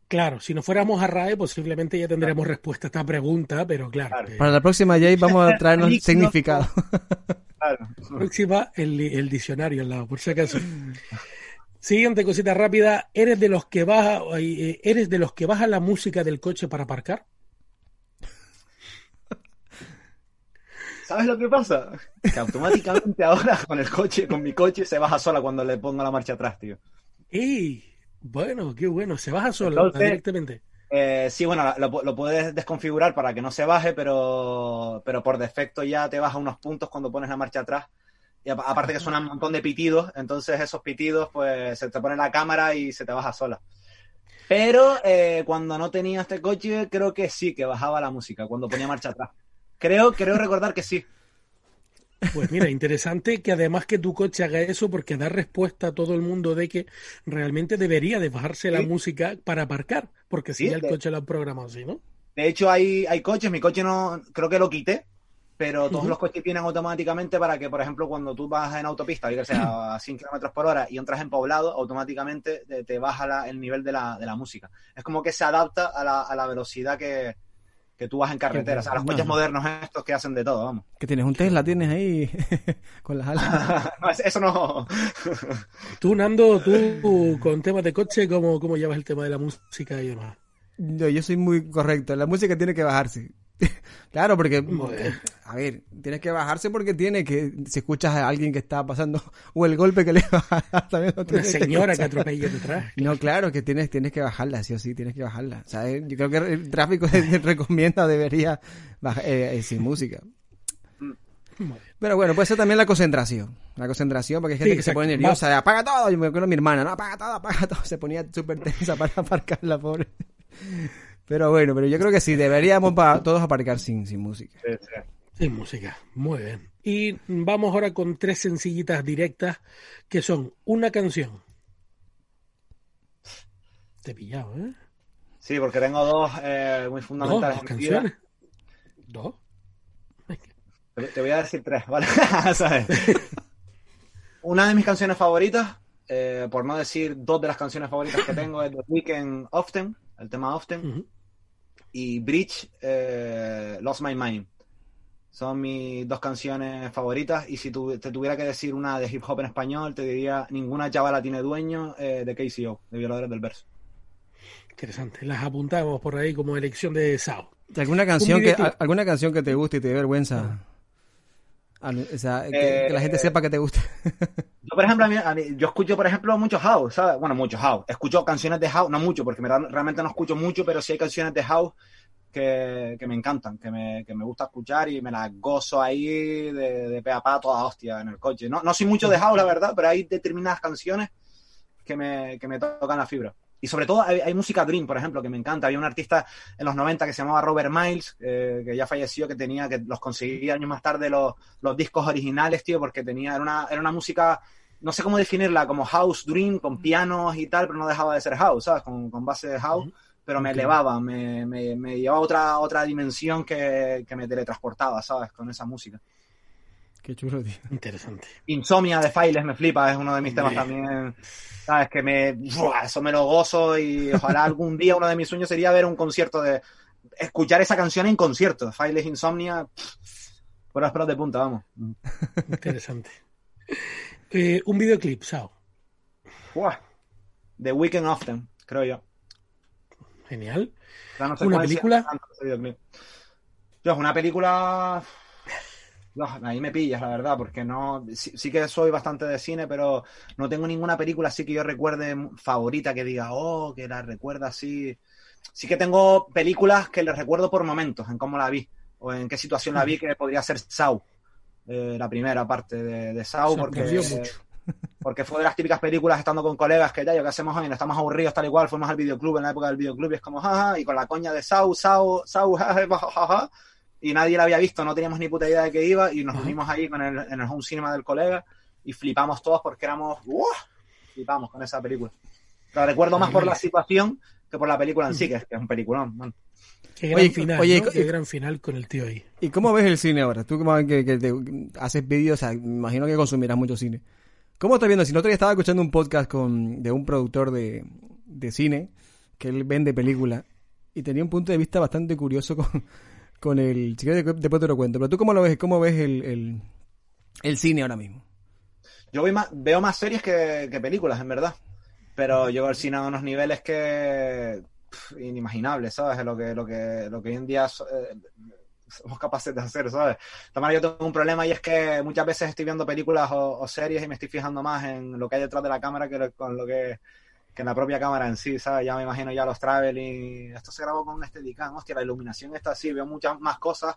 Claro, si no fuéramos a RAE, posiblemente ya tendríamos respuesta a esta pregunta, pero claro. Claro. eh, Para la próxima, Jay, vamos a traernos Líquido significado. claro. próxima el, el diccionario al lado, por si acaso. Siguiente cosita rápida, ¿eres de los que baja, eh, eres de los que baja la música del coche para aparcar? ¿Sabes lo que pasa? Que automáticamente ahora con el coche, con mi coche, se baja sola cuando le pongo la marcha atrás, tío. ¡Ey! Bueno, qué bueno, se baja Entonces- directamente. Eh, sí, bueno, lo, lo puedes desconfigurar para que no se baje, pero, pero por defecto ya te baja unos puntos cuando pones la marcha atrás. Y apa- aparte que suenan un montón de pitidos, entonces esos pitidos, pues se te pone la cámara y se te baja sola. Pero eh, cuando no tenía este coche, creo que sí, que bajaba la música cuando ponía marcha atrás. Creo, creo recordar que sí. Pues mira, interesante que además que tu coche haga eso porque da respuesta a todo el mundo de que realmente debería de bajarse la música para aparcar, porque si Sí, ya el de- coche lo han programado así, ¿no? De hecho, hay, hay coches, mi coche no, creo que lo quité, pero todos los coches tienen automáticamente para que, por ejemplo, cuando tú vas en autopista, yo que sé, a 100 kilómetros por hora y entras en poblado, automáticamente te, te baja la- el nivel de la, de la música. Es como que se adapta a la, a la velocidad que, que tú vas en carretera. O sea, los coches modernos estos que hacen de todo, vamos. ¿Qué tienes? ¿Un Tesla tienes ahí con las alas? No, eso no. Tú, Nando, tú con temas de coche, ¿cómo, cómo llevas el tema de la música y demás? No, yo soy muy correcto. La música tiene que bajarse. Claro, porque, a ver, tienes que bajarse porque tiene que, si escuchas a alguien que está pasando, o el golpe que le va a dar también. no Una que señora que escuchar. atropella detrás. No, claro, que tienes, tienes que bajarla, sí o sí, tienes que bajarla. Eh, yo creo que el tráfico te recomienda, debería bajar, eh, eh, sin música. Pero bueno, puede ser también la concentración. La concentración, porque hay gente Sí, que se pone nerviosa, de, apaga todo. Yo me acuerdo de mi hermana, no, apaga todo, apaga todo. Se ponía súper tensa para aparcar la pobre. Pero bueno, pero yo creo que sí, deberíamos pa- todos aparcar sin, sin música. Sin música. Muy bien. Y vamos ahora con tres sencillitas directas que son una canción. Te he pillado, ¿eh? Sí, porque tengo dos eh, muy Dos, fundamentales dos en mi vida. canciones. Dos. Te te voy a decir tres, ¿vale? ¿Sabes? Una de mis canciones favoritas, eh, por no decir dos de las canciones favoritas que tengo, es The Weekend Often, el tema Often. Y Bridge, eh, Lost My Mind. Son mis dos canciones favoritas y si tu- te tuviera que decir una de hip hop en español, te diría Ninguna chavala tiene dueño eh, de KCO, de Violadores del Verso. Interesante. Las apuntamos por ahí como elección de Sao. ¿Y ¿Alguna canción, que, ¿Alguna canción que te guste y te dé vergüenza? O sea, que, que la gente Eh, sepa que te gusta. Yo, por ejemplo, a mí- a mí- yo escucho, por ejemplo, mucho house, ¿sabes? Bueno, mucho house. Escucho canciones de house, no mucho, porque me realmente no escucho mucho, pero sí hay canciones de house que, que me encantan, que me, que me gusta escuchar y me las gozo ahí de, de pe a pa toda hostia en el coche. No, no soy mucho de house, la verdad, pero hay determinadas canciones que me, que me tocan la fibra. Y sobre todo hay, hay música Dream, por ejemplo, que me encanta. Había un artista en los 90 que se llamaba Robert Miles, eh, que ya falleció, que tenía, que los conseguí años más tarde los, los discos originales, tío, porque tenía, era una, era una música, no sé cómo definirla, como house dream, con pianos y tal, pero no dejaba de ser house, ¿sabes? Con, con base de house, pero me elevaba, me, me, me llevaba a otra, otra dimensión que, que me teletransportaba, ¿sabes? Con esa música. Qué chulo, tío. Interesante. Insomnia de Files me flipa, es uno de mis temas Bien. también. ¿Sabes? Que me. Eso me lo gozo y ojalá algún día uno de mis sueños sería ver un concierto de. Escuchar esa canción en concierto. Files Insomnia. Por las pelos de punta, vamos. Interesante. Eh, un videoclip, Sao. ¡Buah! The Weekend Often, creo yo. Genial. ¿Una película? Yo, una película. No, ahí me pillas, la verdad, porque no. Sí, sí que soy bastante de cine, pero no tengo ninguna película así que yo recuerde favorita que diga, oh, que la recuerda así. Sí que tengo películas que les recuerdo por momentos, en cómo la vi, o en qué situación la vi, que podría ser Saw, eh, la primera parte de, de Saw, porque, Sorprendió mucho. porque fue de las típicas películas estando con colegas que ya, yo qué hacemos hoy, no estamos aburridos tal igual, fuimos al videoclub en la época del videoclub y es como, jaja, y con la coña de Saw, Saw, Saw, jaja, jaja, y nadie la había visto, no teníamos ni puta idea de qué iba, y nos unimos ahí con el, en el home cinema del colega y flipamos todos porque éramos, ¡buah! flipamos con esa película. La recuerdo más por la situación que por la película en sí, que es, que es un peliculón. man. Qué gran Oye, final, oye, ¿no? Qué gran final con el tío ahí. ¿Y cómo ves el cine ahora? Tú como que, que te- haces vídeos, o sea, me imagino que consumirás mucho cine. ¿Cómo estás viendo? Si el otro día estaba escuchando un podcast con, de un productor de, de cine, que él vende películas, y tenía un punto de vista bastante curioso con, con el... Si quieres, después te lo cuento. Pero tú cómo lo ves, cómo ves el, el, el cine ahora mismo. Yo veo más series que, películas, en verdad. Pero yo veo el cine a unos niveles que inimaginables, ¿sabes? Lo que, lo que, lo que hoy en día eh, somos capaces de hacer, ¿sabes? También yo tengo un problema y es que muchas veces estoy viendo películas o, o series y me estoy fijando más en lo que hay detrás de la cámara que con lo que, que en la propia cámara en sí, ¿sabes? Ya me imagino ya los traveling. Esto se grabó con un Steadicam, hostia, la iluminación está así, veo muchas más cosas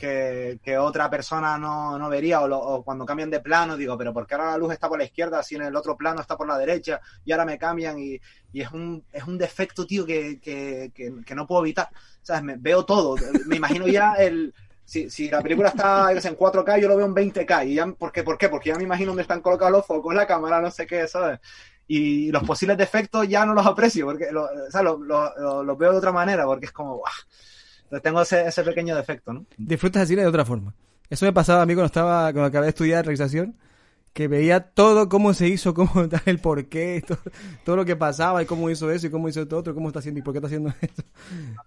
que, que otra persona no, no vería o, cuando cambian de plano digo, pero ¿por qué ahora la luz está por la izquierda si en el otro plano está por la derecha y ahora me cambian y, y es, un, es un defecto, tío, que, que, que, no puedo evitar. ¿Sabes? Veo todo. Me imagino ya el... Si, si la película está en 4K, yo lo veo en 20K. Y ya, ¿por, qué, ¿Por qué? Porque ya me imagino dónde están colocados los focos, la cámara, no sé qué, ¿sabes? Y los posibles defectos ya no los aprecio, porque lo, o sea, lo, lo- lo- lo veo de otra manera, porque es como, ¡guau! Entonces tengo ese, ese pequeño defecto, ¿no? Disfrutas el cine de otra forma. Eso me pasaba a mí cuando estaba, cuando acabé de estudiar realización, que veía todo cómo se hizo, cómo tal, el porqué, todo, todo lo que pasaba y cómo hizo eso y cómo hizo esto otro, cómo está haciendo y por qué está haciendo esto.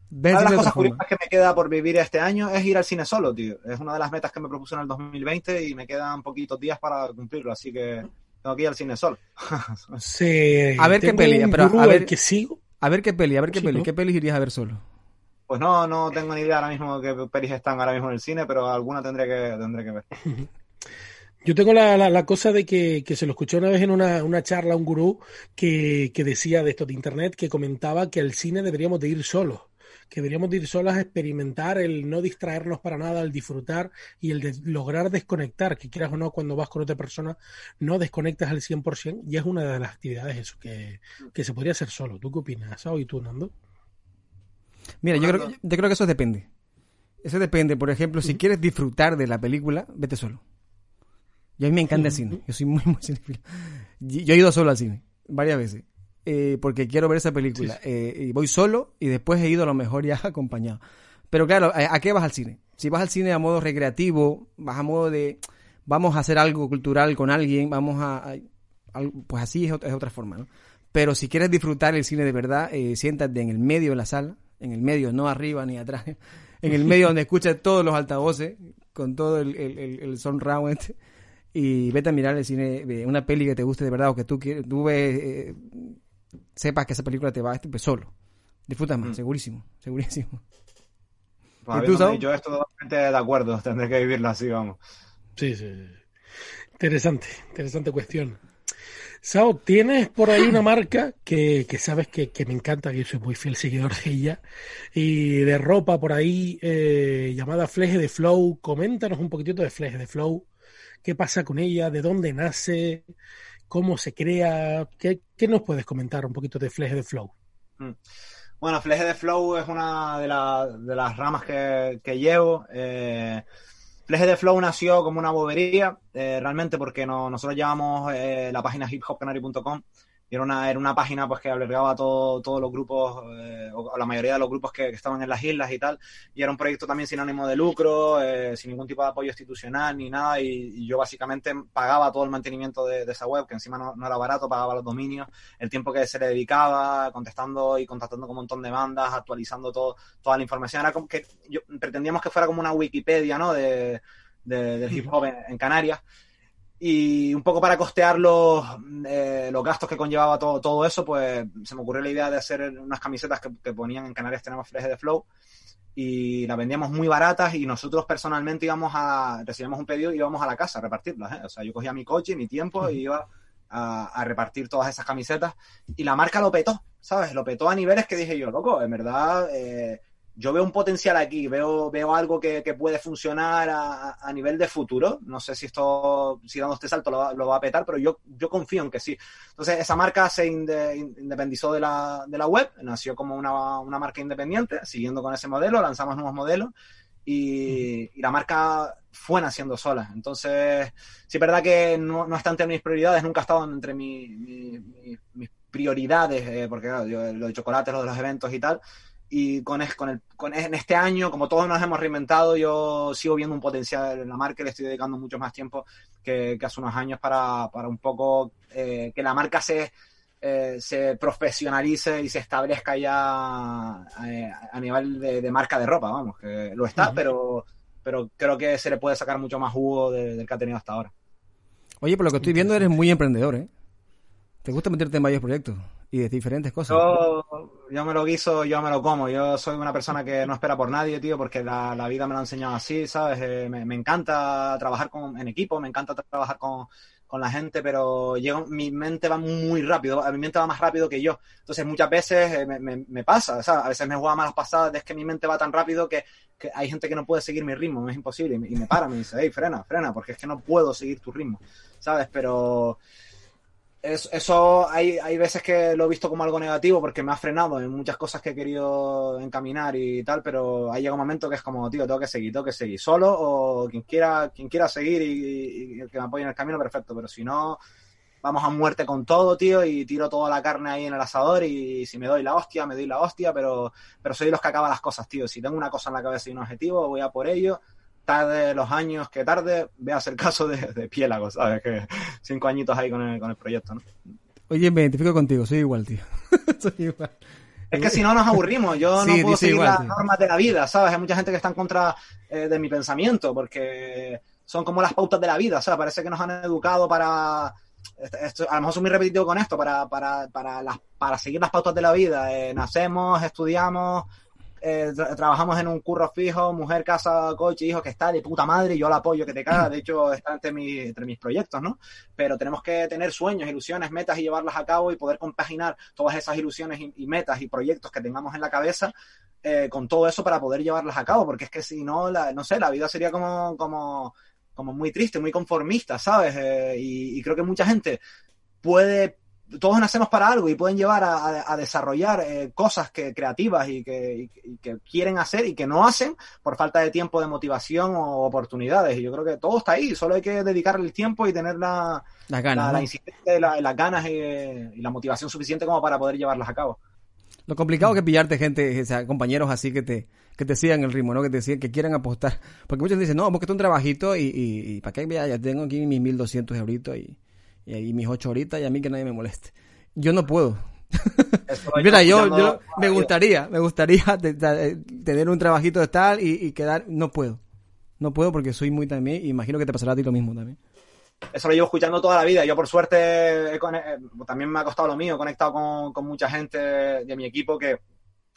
Cine Una de las de cosas curiosas que me queda por vivir este año es ir al cine solo, tío. Es una de las metas que me propuse en el 2020 y me quedan poquitos días para cumplirlo, así que tengo que ir al cine solo. Sí, A ver qué peli, pero a ver- que sigo. A ver qué peli, a ver qué Sí, peli, ¿no? qué peli irías a ver solo. Pues no, no tengo ni idea ahora mismo qué pelis están ahora mismo en el cine, pero alguna tendré que, tendré que ver. Yo tengo la, la, la cosa de que, que, se lo escuché una vez en una, una charla a un gurú que, que, decía de esto de internet, que comentaba que al cine deberíamos de ir solos, que deberíamos de ir solos a experimentar, el no distraernos para nada, el disfrutar y el de lograr desconectar, que quieras o no, cuando vas con otra persona, no desconectas al 100% y es una de las actividades eso, que, que se podría hacer solo. ¿Tú qué opinas, Sao? ¿Y tú, Nando? Mira, yo creo, yo creo que eso depende. Eso depende. Por ejemplo, si quieres disfrutar de la película, vete solo. Y a mí me encanta el cine. Yo soy muy, muy cinefilo. Yo he ido solo al cine, varias veces. Eh, porque quiero ver esa película. Sí. Eh, y voy solo y después he ido a lo mejor ya acompañado. Pero claro, ¿a, ¿a, qué vas al cine? Si vas al cine a modo recreativo, vas a modo de vamos a hacer algo cultural con alguien, vamos a, a pues así es, es, otra forma, ¿no? Pero si quieres disfrutar el cine de verdad, eh, siéntate en el medio de la sala, en el medio, no arriba ni atrás, en el medio donde escuchas todos los altavoces, con todo el, el, el, el surround este y vete a mirar el cine, una peli que te guste de verdad o que tú, tú ves, eh, sepas que esa película te va a pues solo. Disfrutas más, mm. segurísimo, segurísimo. Pues, ¿Y tú, sabes? Yo estoy totalmente de acuerdo, tendré que vivirla así, vamos. Sí, sí. Interesante, interesante cuestión. Sao, tienes por ahí una marca que, que sabes que, que, me encanta, que yo soy muy fiel seguidor de ella, y de ropa por ahí eh, llamada Fleje de Flow. Coméntanos un poquitito de Fleje de Flow qué pasa con ella, de dónde nace, cómo se crea. ¿Qué, qué nos puedes comentar un poquito de Fleje de Flow? Mm. Bueno, Fleje de Flow es una de, la, de las ramas que, que llevo. Eh, Fleje de Flow nació como una bobería, eh, realmente porque no, nosotros llevamos eh, la página hiphopcanary.com y era una, era una página pues que albergaba todo, todos los grupos, eh, o la mayoría de los grupos que, que, estaban en las islas y tal, y era un proyecto también sin ánimo de lucro, eh, sin ningún tipo de apoyo institucional ni nada, y, y yo básicamente pagaba todo el mantenimiento de, de esa web, que encima no, no, era barato, pagaba los dominios, el tiempo que se le dedicaba, contestando y contactando con un montón de bandas, actualizando todo, toda la información, era como que yo, pretendíamos que fuera como una Wikipedia, ¿no?, de, de del hip hop en, en Canarias, y un poco para costear los, eh, los gastos que conllevaba todo, todo, eso, pues se me ocurrió la idea de hacer unas camisetas que, que ponían en Canarias tenemos fleje de flow y las vendíamos muy baratas y nosotros personalmente íbamos a, recibíamos un pedido y íbamos a la casa a repartirlas, ¿eh? o sea, yo cogía mi coche, mi tiempo y iba a, a, repartir todas esas camisetas y la marca lo petó, ¿sabes? Lo petó a niveles que dije yo, loco, en verdad... Eh, yo veo un potencial aquí, veo, veo algo que, que puede funcionar a, a, nivel de futuro. No sé si esto, si dando este salto lo va, lo va, a petar, pero yo, yo confío en que sí. Entonces, esa marca se inde, independizó de la, de la web, nació como una, una, marca independiente, siguiendo con ese modelo, lanzamos nuevos modelos y, y la marca fue naciendo sola. Entonces, sí es verdad que no, no está entre mis prioridades, nunca ha estado entre mi, mi, mi, mis prioridades, eh, porque claro, yo, lo de chocolate, lo de los eventos y tal y con, con, el, con en este año, como todos nos hemos reinventado, yo sigo viendo un potencial en la marca y le estoy dedicando mucho más tiempo que, que hace unos años para, para un poco eh, que la marca se, eh, se profesionalice y se establezca ya eh, a nivel de, de, marca de ropa, vamos, que lo está, uh -huh. pero, pero creo que se le puede sacar mucho más jugo de, del que ha tenido hasta ahora. Oye, por lo que estoy viendo eres muy emprendedor, ¿eh? ¿Te gusta meterte en varios proyectos y de diferentes cosas? Yo, yo me lo guiso, yo me lo como. Yo soy una persona que no espera por nadie, tío, porque la, la vida me lo ha enseñado así, ¿sabes? Eh, me, encanta trabajar con, en equipo, me encanta trabajar con, con la gente, pero llego, mi mente va muy rápido, mi mente va más rápido que yo. Entonces muchas veces eh, me, me, me, pasa, ¿sabes? A veces me juega malas pasadas, es que mi mente va tan rápido que, que hay gente que no puede seguir mi ritmo, es imposible, y me, y me para, me dice, hey, frena, frena, porque es que no puedo seguir tu ritmo, ¿sabes? Pero eso, eso hay, hay veces que lo he visto como algo negativo porque me ha frenado en muchas cosas que he querido encaminar y tal, pero ha llegado un momento que es como, tío, tengo que seguir, tengo que seguir solo o quien quiera, quien quiera seguir y, y que me apoye en el camino, perfecto, pero si no, vamos a muerte con todo, tío, y tiro toda la carne ahí en el asador y si me doy la hostia, me doy la hostia, pero, pero soy los que acaba las cosas, tío. Si tengo una cosa en la cabeza y un objetivo, voy a por ello tarde los años que tarde, veas el caso de, de Piélago, ¿sabes? Que cinco añitos ahí con el, con el proyecto, ¿no? Oye, me identifico contigo, soy igual, tío. soy igual. Es que si no nos aburrimos, yo sí, no puedo seguir igual, las tío. normas de la vida, ¿sabes? Hay mucha gente que está en contra eh, de mi pensamiento, porque son como las pautas de la vida, ¿sabes? Parece que nos han educado para... Esto, a lo mejor soy muy repetitivo con esto, para, para, para, las, para seguir las pautas de la vida. Eh, nacemos, estudiamos, eh, tra- trabajamos en un curro fijo, mujer, casa, coche, hijos, que está de puta madre, y yo la apoyo que te caga, de hecho está entre, mi- entre mis proyectos, ¿no? Pero tenemos que tener sueños, ilusiones, metas y llevarlas a cabo y poder compaginar todas esas ilusiones y, metas y proyectos que tengamos en la cabeza eh, con todo eso para poder llevarlas a cabo, porque es que si no, no sé, la vida sería como, como, como muy triste, muy conformista, ¿sabes? Eh, y creo que mucha gente puede, todos nacemos para algo y pueden llevar a, a- a desarrollar eh, cosas que, creativas y que, y- y que quieren hacer y que no hacen por falta de tiempo, de motivación o oportunidades. Y yo creo que todo está ahí, solo hay que dedicarle el tiempo y tener la, Las la, ganas. la ¿no? insistencia la- las ganas y, y la motivación suficiente como para poder llevarlas a cabo. Lo complicado que es pillarte gente, o sea, compañeros así que te, que te sigan el ritmo, ¿no? Que te sigan, que quieran apostar. Porque muchos dicen, no, busca un trabajito y, y, y para qué, Mira, ya tengo aquí mis 1200 euritos y, y ahí mis 8 horitas y a mí que nadie me moleste. Yo no puedo. Mira, yo, me gustaría, me gustaría de- tener un trabajito de tal y, y quedar, no puedo. No puedo porque soy muy también, y imagino que te pasará a ti lo mismo también. eso lo llevo escuchando toda la vida. Yo, por suerte, he eh, también me ha costado lo mío. He conectado con, con mucha gente de mi equipo que,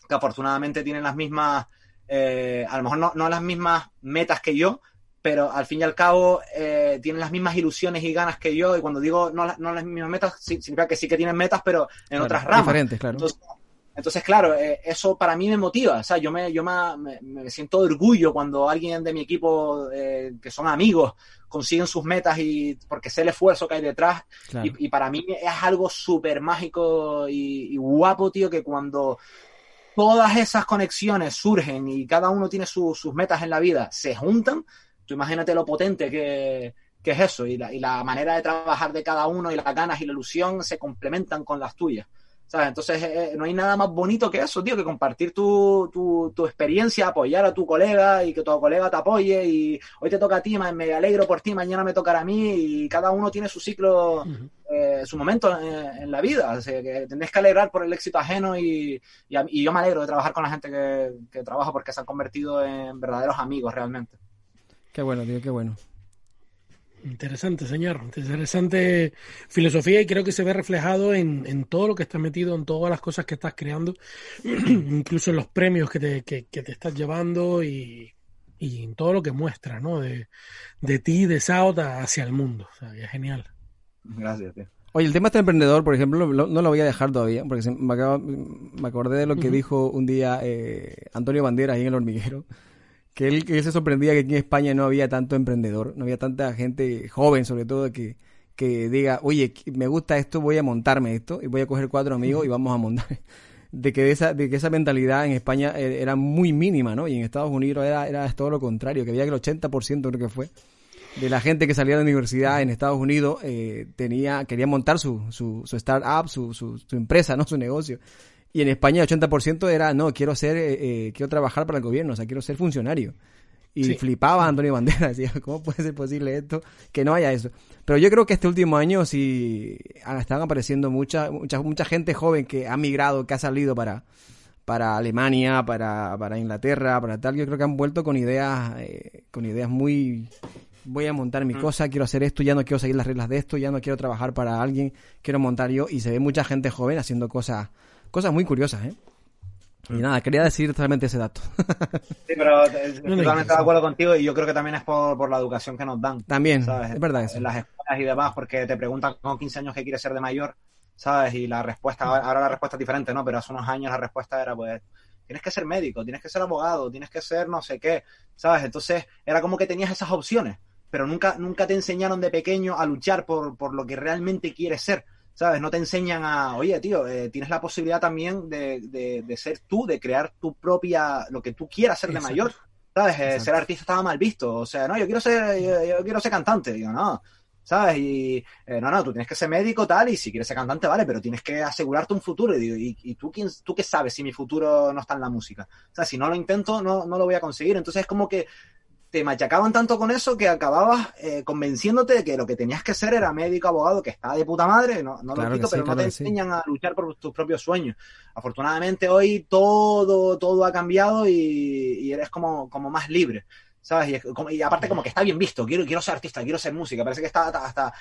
que afortunadamente tienen las mismas, eh, a lo mejor no, no las mismas metas que yo, pero al fin y al cabo eh, tienen las mismas ilusiones y ganas que yo. Y cuando digo no, no las mismas metas, significa que sí que tienen metas, pero en Claro, otras ramas. Diferentes, claro. Entonces, entonces, claro, eh, eso para mí me motiva. O sea, yo me, yo me, me- siento de orgullo cuando alguien de mi equipo, eh, que son amigos, consiguen sus metas y porque sé el esfuerzo que hay detrás. claro. Y, y para mí es algo súper mágico y, y guapo, tío, que cuando todas esas conexiones surgen y cada uno tiene su- sus metas en la vida, se juntan, tú imagínate lo potente que, que es eso y la, y la manera de trabajar de cada uno y las ganas y la ilusión se complementan con las tuyas. ¿Sabes? Entonces eh, no hay nada más bonito que eso, tío, que compartir tu, tu, tu experiencia, apoyar a tu colega y que tu colega te apoye y hoy te toca a ti, me alegro por ti, mañana me tocará a mí y cada uno tiene su ciclo, eh, su momento en, en la vida. O sea, que tenés que alegrar por el éxito ajeno y, y, a- y yo me alegro de trabajar con la gente que, que trabajo porque se han convertido en verdaderos amigos realmente. Qué bueno, tío, qué bueno. Interesante, señor. Interesante filosofía y creo que se ve reflejado en, en todo lo que estás metido, en todas las cosas que estás creando, incluso en los premios que te, que, que te estás llevando y, y en todo lo que muestra, ¿no? De, de ti, de South hacia el mundo. O sea, que es genial. Gracias, tío. Oye, el tema este emprendedor, por ejemplo, lo- no lo voy a dejar todavía, porque se- me, acaba- me acordé de lo que dijo un día eh, Antonio Banderas ahí en el hormiguero, que él, que él se sorprendía que aquí en España no había tanto emprendedor, no había tanta gente joven, sobre todo, que, que diga, oye, me gusta esto, voy a montarme esto, y voy a coger cuatro amigos y vamos a montar. De que, esa, de que esa mentalidad en España eh, era muy mínima, ¿no? Y en Estados Unidos era, era todo lo contrario, que había que el 80% creo que fue de la gente que salía de la universidad en Estados Unidos eh, tenía quería montar su, su, su startup, su, su, su empresa, no su negocio. Y en España el 80% era, no, quiero ser, eh, eh, quiero trabajar para el gobierno, o sea, quiero ser funcionario. Y Sí. flipaba Antonio Banderas, decía, ¿cómo puede ser posible esto? Que no haya eso. Pero yo creo que este último año sí ah, están apareciendo mucha, mucha, mucha gente joven que ha migrado, que ha salido para, para Alemania, para, para Inglaterra, para tal. Yo creo que han vuelto con ideas, eh, con ideas muy, voy a montar mi cosa, quiero hacer esto, ya no quiero seguir las reglas de esto, ya no quiero trabajar para alguien, quiero montar yo. Y se ve mucha gente joven haciendo cosas, cosas muy curiosas, ¿eh? Y nada, quería decir totalmente ese dato. Sí, pero eh, estoy No, no, totalmente de acuerdo contigo y yo creo que también es por, por la educación que nos dan. También, ¿sabes? es verdad eso. En las escuelas y demás, porque te preguntan con 15 años qué quieres ser de mayor, ¿sabes? Y la respuesta, ahora la respuesta es diferente, ¿no? Pero hace unos años la respuesta era, pues, tienes que ser médico, tienes que ser abogado, tienes que ser no sé qué, ¿sabes? Entonces era como que tenías esas opciones, pero nunca, nunca te enseñaron de pequeño a luchar por, por lo que realmente quieres ser. ¿Sabes? No te enseñan a, oye, tío, eh, tienes la posibilidad también de, de, de ser tú, de crear tu propia, lo que tú quieras ser de Exacto. mayor. ¿Sabes? Eh, ser artista estaba mal visto. O sea, no, yo quiero ser, yo, yo quiero ser cantante. Digo, no. ¿Sabes? Y eh, no, no, tú tienes que ser médico tal, y si quieres ser cantante, vale, pero tienes que asegurarte un futuro. Y digo, ¿y, y tú, quién, tú qué sabes si mi futuro no está en la música? O sea, si no lo intento, no, no lo voy a conseguir. Entonces es como que te machacaban tanto con eso que acababas eh, convenciéndote de que lo que tenías que ser era médico, abogado, que está de puta madre, no, no Claro lo quito, sí, pero claro no te sí. enseñan a luchar por tus propios sueños. Afortunadamente hoy todo, todo ha cambiado y, y eres como, como más libre. ¿Sabes? Y aparte como que está bien visto, quiero, quiero ser artista, quiero ser música, parece que está hasta, hasta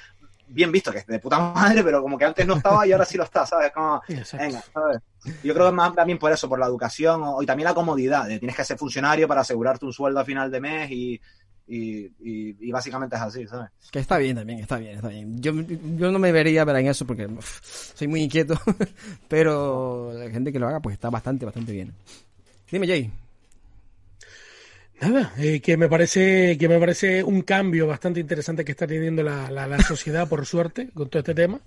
bien visto, que es de puta madre, pero como que antes no estaba y ahora sí lo está, ¿sabes? Como, venga, ¿sabes? Yo creo que más también por eso, por la educación o, y también la comodidad, de tienes que ser funcionario para asegurarte un sueldo a final de mes y, y, y, básicamente es así, ¿sabes? Que está bien también, está bien, está bien. Yo, yo no me vería en eso porque soy muy inquieto, pero la gente que lo haga pues está bastante, bastante bien. Dime, Jay. Nada, eh, que me parece que me parece un cambio bastante interesante que está teniendo la, la, sociedad, por suerte, con todo este tema,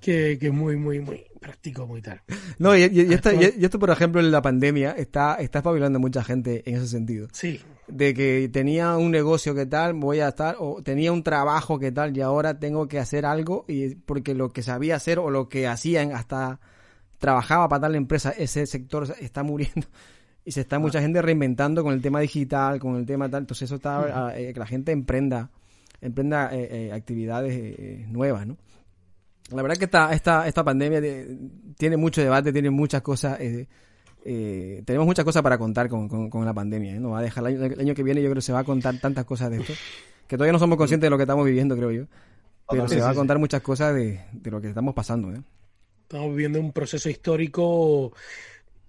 que, que es muy, muy, muy práctico, muy tal. No, y, y, esto, y, esto, por ejemplo, en la pandemia está, está espabilando mucha gente en ese sentido. Sí. De que tenía un negocio que tal, voy a estar, o tenía un trabajo que tal, y ahora tengo que hacer algo, y porque lo que sabía hacer o lo que hacían hasta trabajaba para tal empresa, ese sector está muriendo y se está mucha ah. gente reinventando con el tema digital, con el tema tal. Entonces eso está, eh, que la gente emprenda, emprenda eh, eh, actividades nuevas, ¿no? La verdad que esta, esta, esta pandemia tiene mucho debate, tiene muchas cosas. tenemos muchas cosas para contar con, con, la pandemia. No va a dejar el año, que viene, yo creo que se va a contar tantas cosas de esto, que todavía no somos conscientes de lo que estamos viviendo, creo yo. Pero se va a contar muchas cosas de, de lo que estamos pasando. Estamos viviendo un proceso histórico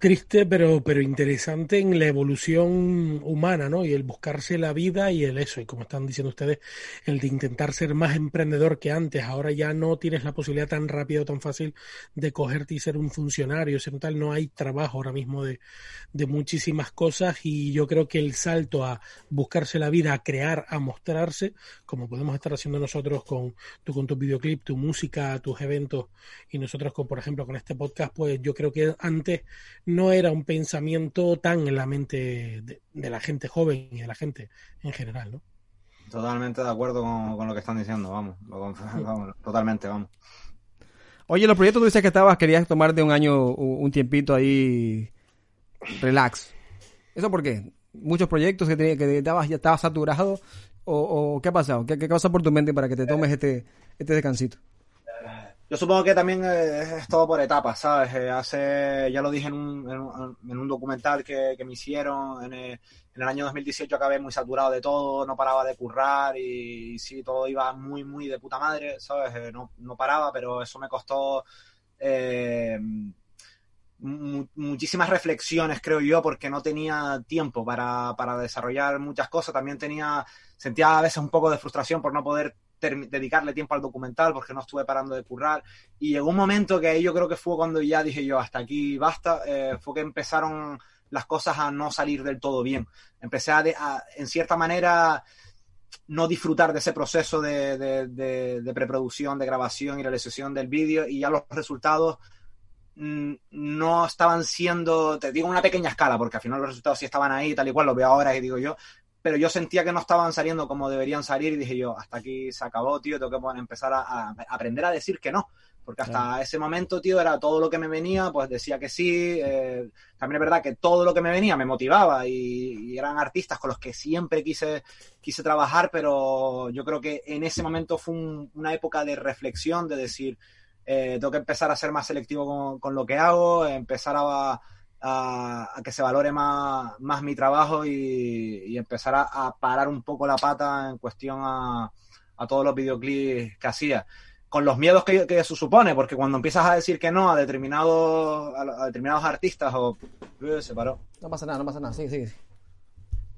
triste pero, pero interesante en la evolución humana, ¿no? Y el buscarse la vida y el eso, y como están diciendo ustedes, el de intentar ser más emprendedor que antes. Ahora ya no tienes la posibilidad tan rápida o tan fácil de cogerte y ser un funcionario, ser tal, no hay trabajo ahora mismo de, de muchísimas cosas y yo creo que el salto a buscarse la vida, a crear, a mostrarse, como podemos estar haciendo nosotros con, tú, con tu videoclip, tu música, tus eventos y nosotros con, por ejemplo, con este podcast, pues yo creo que antes no era un pensamiento tan en la mente de, la gente joven y de la gente en general, ¿no? Totalmente de acuerdo con, lo que están diciendo, vamos, totalmente, vamos. Oye, los proyectos tú dices que estabas, querías tomarte un año, un tiempito ahí, relax. ¿Eso por qué? Muchos proyectos que, que estabas, ya estabas saturado, o, qué ha pasado? ¿Qué, ¿Qué, pasa por tu mente para que te tomes este, este descansito? Yo supongo que también eh, es todo por etapas, ¿sabes? Eh, hace, ya lo dije en un, en un, documental que, me hicieron, en el, en el, año 2018 acabé muy saturado de todo, no paraba de currar y, sí, todo iba muy, muy de puta madre, ¿sabes? Eh, no, no paraba, pero eso me costó muchísimas reflexiones, creo yo, porque no tenía tiempo para, para desarrollar muchas cosas. También tenía, sentía a veces un poco de frustración por no poder dedicarle tiempo al documental porque no estuve parando de currar. Y llegó un momento que yo creo que fue cuando ya dije yo, hasta aquí basta, eh, fue que empezaron las cosas a no salir del todo bien. Empecé a, en cierta manera, no disfrutar de ese proceso de, de, preproducción, de grabación y realización del vídeo y ya los resultados mm, no estaban siendo, te digo una pequeña escala, porque al final los resultados sí estaban ahí, tal y cual, lo veo ahora y digo yo, pero yo sentía que no estaban saliendo como deberían salir y dije yo, hasta aquí se acabó, tío, tengo que empezar a, aprender a decir que no, porque hasta ese momento, tío, era todo lo que me venía, pues decía que sí, eh, también es verdad que todo lo que me venía me motivaba y, eran artistas con los que siempre quise, quise trabajar, pero yo creo que en ese momento fue una época de reflexión, de decir, eh, tengo que empezar a ser más selectivo con, con lo que hago, empezar a a, que se valore más, más mi trabajo y, empezar a, parar un poco la pata en cuestión a, a todos los videoclips que hacía. Con los miedos que, que, eso supone, porque cuando empiezas a decir que no a determinados, a, determinados artistas o... se paró. No pasa nada, no pasa nada, sigue, sigue.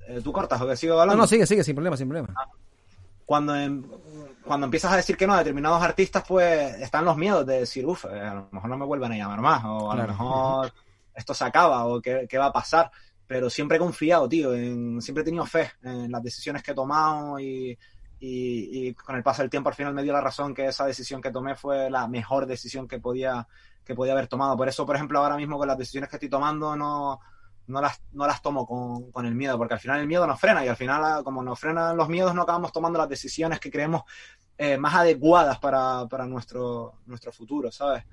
Eh, ¿Tú cortas o que sigo hablando? No, no, sigue, sigue, sin problema, sin problema. Ah. Cuando, cuando empiezas a decir que no a determinados artistas, pues están los miedos de decir, uff, eh, a lo mejor no me vuelven a llamar más, o a lo mejor esto se acaba o qué, va a pasar. Pero siempre he confiado, tío, en, siempre he tenido fe en las decisiones que he tomado y, con el paso del tiempo al final me dio la razón que esa decisión que tomé fue la mejor decisión que podía, que podía haber tomado. Por eso, por ejemplo, ahora mismo con las decisiones que estoy tomando no, no, las, no las tomo con, con el miedo, porque al final el miedo nos frena y al final, como nos frenan los miedos, no acabamos tomando las decisiones que creemos eh, más adecuadas para, para nuestro, nuestro futuro, ¿sabes?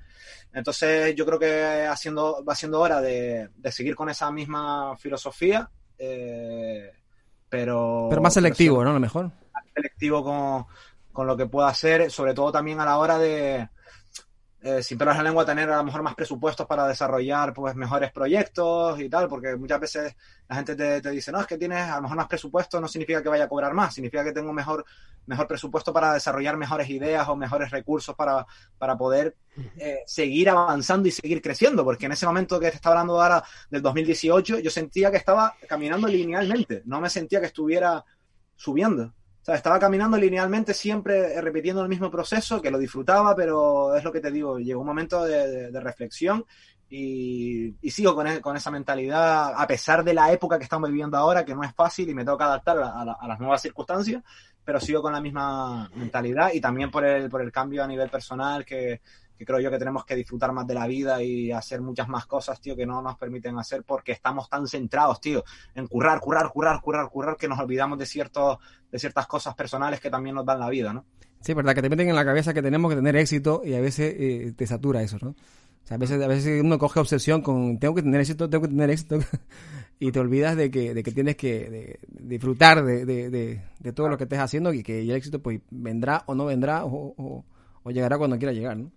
Entonces yo creo que haciendo, va siendo hora de, seguir con esa misma filosofía, eh, pero... Pero más selectivo, ¿no? Lo mejor. Más selectivo con, con, lo que pueda hacer, sobre todo también a la hora de, eh, sin pelos en la lengua, tener a lo mejor más presupuestos para desarrollar pues mejores proyectos y tal, porque muchas veces la gente te, te, dice, no, es que tienes a lo mejor más presupuesto, no significa que vaya a cobrar más, significa que tengo mejor, mejor presupuesto para desarrollar mejores ideas o mejores recursos para, para poder eh, seguir avanzando y seguir creciendo, porque en ese momento que te estaba hablando ahora del 2018, yo sentía que estaba caminando linealmente, no me sentía que estuviera subiendo. Estaba caminando linealmente, siempre repitiendo el mismo proceso, que lo disfrutaba, pero es lo que te digo, llegó un momento de, reflexión y, y, sigo con, e, con, esa mentalidad, a pesar de la época que estamos viviendo ahora, que no es fácil y me tengo que adaptar a, a, a las nuevas circunstancias, pero sigo con la misma mentalidad y también por el, por el cambio a nivel personal que, que creo yo que tenemos que disfrutar más de la vida y hacer muchas más cosas, tío, que no nos permiten hacer porque estamos tan centrados, tío, en currar, currar, currar, currar, currar, que nos olvidamos de ciertos, de ciertas cosas personales que también nos dan la vida, ¿no? Sí, verdad, que te meten en la cabeza que tenemos que tener éxito y a veces eh, te satura eso, ¿no? O sea, a veces, a veces uno coge obsesión con tengo que tener éxito, tengo que tener éxito y te olvidas de que, de que tienes que disfrutar de, de, de, todo lo que estés haciendo y que el éxito pues vendrá o no vendrá o, o llegará cuando quiera llegar, ¿no?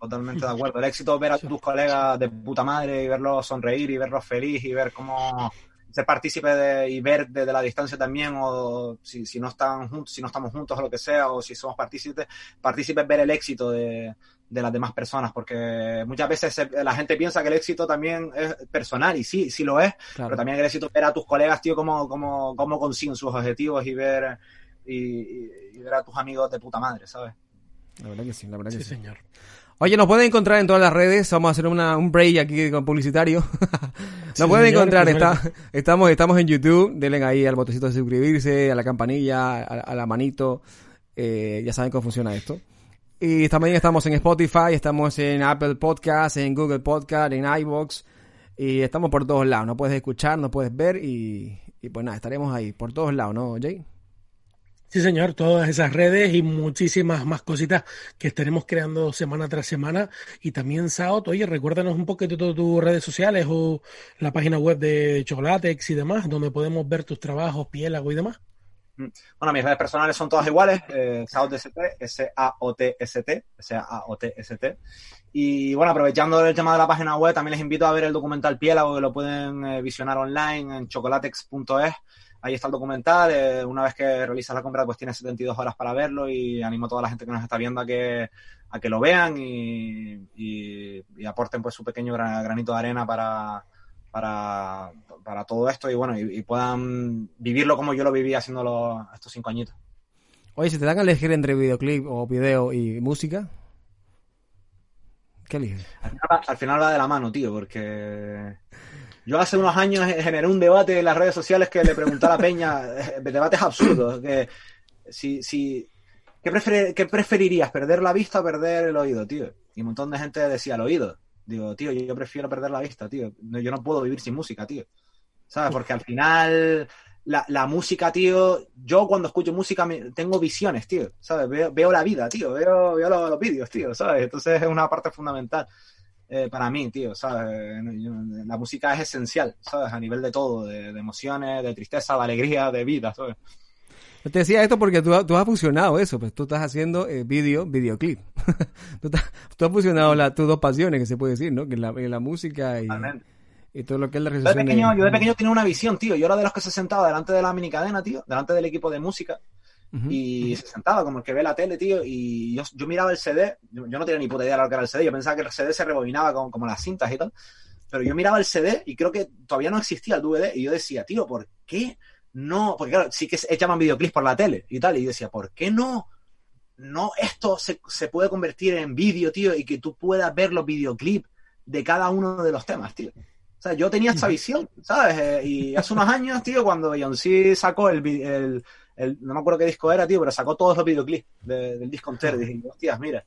Totalmente de acuerdo. El éxito es ver a tus colegas de puta madre y verlos sonreír y verlos feliz y ver cómo ser partícipe de, y ver desde la distancia también o si, si no están juntos, si no estamos juntos o lo que sea o si somos partícipes, partícipes ver el éxito de, de las demás personas porque muchas veces la gente piensa que el éxito también es personal y sí, sí lo es, claro. pero también el éxito es ver a tus colegas, tío, cómo, cómo, cómo consiguen sus objetivos y ver y, y, y ver a tus amigos de puta madre, ¿sabes? La verdad que sí, la verdad que sí. sí. señor. Oye, nos pueden encontrar en todas las redes. Vamos a hacer una, un break aquí con publicitario. nos sí, pueden encontrar. Está, estamos, estamos en YouTube. Denle ahí al botoncito de suscribirse, a la campanilla, a, a la manito. Eh, ya saben cómo funciona esto. Y también estamos en Spotify, estamos en Apple Podcasts, en Google Podcast, en iBox. Y estamos por todos lados. No puedes escuchar, no puedes ver. Y, y pues nada, estaremos ahí por todos lados, ¿no, Jay? Sí, señor, todas esas redes y muchísimas más cositas que estaremos creando semana tras semana. Y también, Sao, oye, recuérdanos un poquito tus redes sociales o la página web de Chocolatex y demás, donde podemos ver tus trabajos, piélago y demás. Bueno, mis redes personales son todas iguales, eh, SAOTST, S-A-O-T-S-T, S-A-O-T-S-T. Y bueno, aprovechando el tema de la página web, también les invito a ver el documental Piélago, que lo pueden eh, visionar online en chocolatex.es ahí está el documental. Eh, una vez que realizas la compra, pues tienes 72 horas para verlo y animo a toda la gente que nos está viendo a que, a que lo vean y, y, y aporten pues su pequeño granito de arena para, para, para todo esto y bueno, y, y, puedan vivirlo como yo lo viví haciéndolo estos cinco añitos. Oye, si te dan a elegir entre videoclip o video y música, ¿qué eliges? Al final, al final va de la mano, tío, porque yo hace unos años generé un debate en las redes sociales que le pregunté a la peña, eh, debates absurdos, que si, si, ¿qué, ¿qué preferirías, perder la vista o perder el oído, tío? Y un montón de gente decía el oído. Digo, tío, yo prefiero perder la vista, tío. Yo no puedo vivir sin música, tío. ¿Sabes? Porque al final la, la música, tío, yo cuando escucho música tengo visiones, tío. ¿Sabes? Veo, veo la vida, tío. Veo, veo los, los vídeos, tío. ¿Sabes? Entonces es una parte fundamental eh, para mí, tío, ¿sabes? La música es esencial, ¿sabes? A nivel de todo, de, de emociones, de tristeza, de alegría, de vida, ¿sabes? Yo te decía esto porque tú, tú has fusionado eso, pues tú estás haciendo eh, vídeo, videoclip. tú, estás, tú, has fusionado la, tus dos pasiones, que se puede decir, ¿no? Que la, la música y, y, todo lo que es la. Yo de, pequeño, de... yo de pequeño tenía una visión, tío. Yo era de los que se sentaba delante de la minicadena, tío, delante del equipo de música Uh -huh. y se sentaba como el que ve la tele, tío, y yo, yo miraba el CD, yo, yo, no tenía ni puta idea de lo que era el CD, yo pensaba que el CD se rebobinaba como, como las cintas y tal, pero yo miraba el CD y creo que todavía no existía el DVD y yo decía, tío, ¿por qué no? Porque claro, sí que echaban videoclips por la tele y tal, y yo decía, ¿por qué no? No, esto se, se puede convertir en vídeo, tío, y que tú puedas ver los videoclips de cada uno de los temas, tío. O sea, yo tenía esta visión, ¿sabes? Eh, y hace unos años, tío, cuando Beyoncé sacó el, el, el, no me acuerdo qué disco era, tío, pero sacó todos los videoclips de, del disco entero. Y dije, hostias, mira.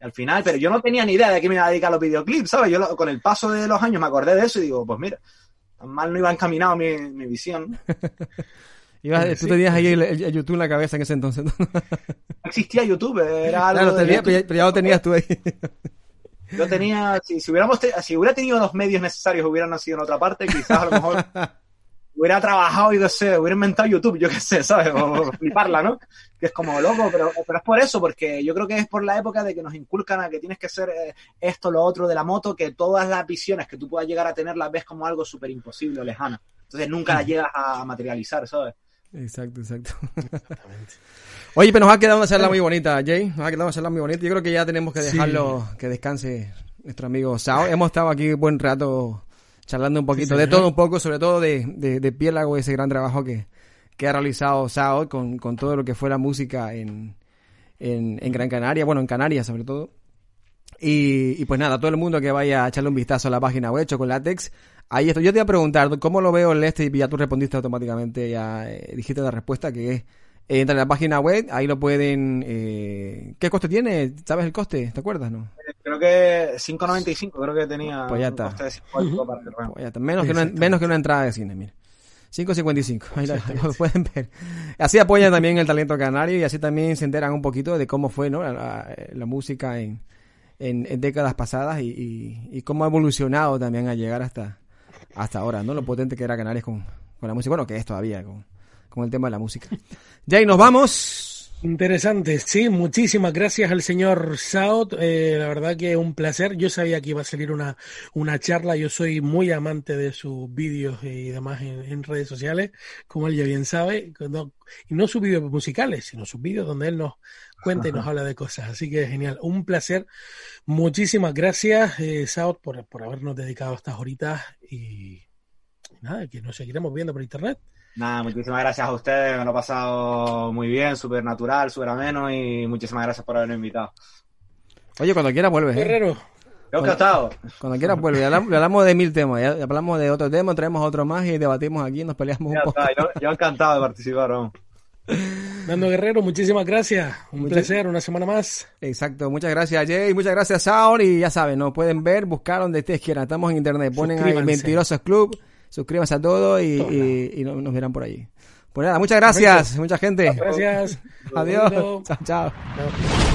al final, pero yo no tenía ni idea de que me iba a dedicar a los videoclips, ¿sabes? Yo lo, con el paso de los años me acordé de eso y digo, pues mira, tan mal no iba encaminado mi, mi visión. Ibas, sí, tú tenías ahí el, el, YouTube en la cabeza en ese entonces. No existía YouTube, era algo. Claro, tenía, pero ya lo tenías tú ahí. Yo tenía, si, si, hubiéramos si hubiera tenido los medios necesarios, hubieran nacido en otra parte, quizás a lo mejor hubiera trabajado, yo qué sé, hubiera inventado YouTube, yo qué sé, ¿sabes? O, fliparla, ¿no? Que es como loco, pero, pero es por eso, porque yo creo que es por la época de que nos inculcan a que tienes que ser eh, esto, lo otro de la moto, que todas las visiones que tú puedas llegar a tener las ves como algo súper imposible o lejano. Entonces nunca las llegas a materializar, ¿sabes? Exacto, exacto. Oye, pero nos ha quedado una charla muy bonita, Jay. Nos ha quedado una charla muy bonita. Yo creo que ya tenemos que dejarlo que descanse nuestro amigo Sao. Hemos estado aquí un buen rato charlando un poquito de todo un poco, sobre todo de, de, de Piélago, ese gran trabajo que, que ha realizado Sao con, con todo lo que fue la música en, en, en Gran Canaria, bueno, en Canarias sobre todo. Y, y, pues nada, todo el mundo que vaya a echarle un vistazo a la página web Chocolatex, ahí estoy. Yo te iba a preguntar cómo lo veo el este y ya tú respondiste automáticamente, ya eh, dijiste la respuesta que es eh, entra en la página web, ahí lo pueden... Eh, ¿Qué coste tiene? ¿Sabes el coste? ¿Te acuerdas, no? Creo que 5.95, creo que tenía pues ya está. coste de 5 para el pues ya está. Menos, que una, menos que una entrada de cine, mira. 5.55, ahí, lo, ahí lo pueden ver. Así apoyan también el talento canario y así también se enteran un poquito de cómo fue ¿no? la, la, la música en, en, en, décadas pasadas y, y, y, cómo ha evolucionado también a llegar hasta, hasta ahora, ¿no? Lo potente que era Canarias con, con la música, bueno, que es todavía con, con el tema de la música. Jay, nos vamos. Interesante, sí, muchísimas gracias al señor Saot, eh, la verdad que es un placer, yo sabía que iba a salir una, una charla, yo soy muy amante de sus vídeos y demás en, en, redes sociales, como él ya bien sabe, no, y no sus vídeos musicales, sino sus vídeos donde él nos cuenta y nos habla de cosas, así que genial, un placer, muchísimas gracias eh, Saot por, por habernos dedicado estas horitas y nada, que nos seguiremos viendo por internet. Nada, muchísimas gracias a ustedes, me lo he pasado muy bien, súper natural, súper ameno y muchísimas gracias por haberme invitado. Oye, cuando quieras vuelves. ¿eh? Guerrero. Yo encantado. Cuando quieras vuelves. Ya hablamos, hablamos, de mil temas, ya hablamos de otros temas, traemos otro más y debatimos aquí, nos peleamos ya un poco. Está, yo, yo, encantado de participar. ¿no? Nando Guerrero, muchísimas gracias. Un placer, una semana más. Exacto, muchas gracias Jay, muchas gracias Saur y ya saben, nos pueden ver, buscar donde ustedes quieran. Estamos en internet, ponen ahí Mentirosos Club suscríbanse a todo y, y, y nos verán por allí. Pues nada, muchas gracias, mucha gente. Gracias. Adiós. chao. chao. chao.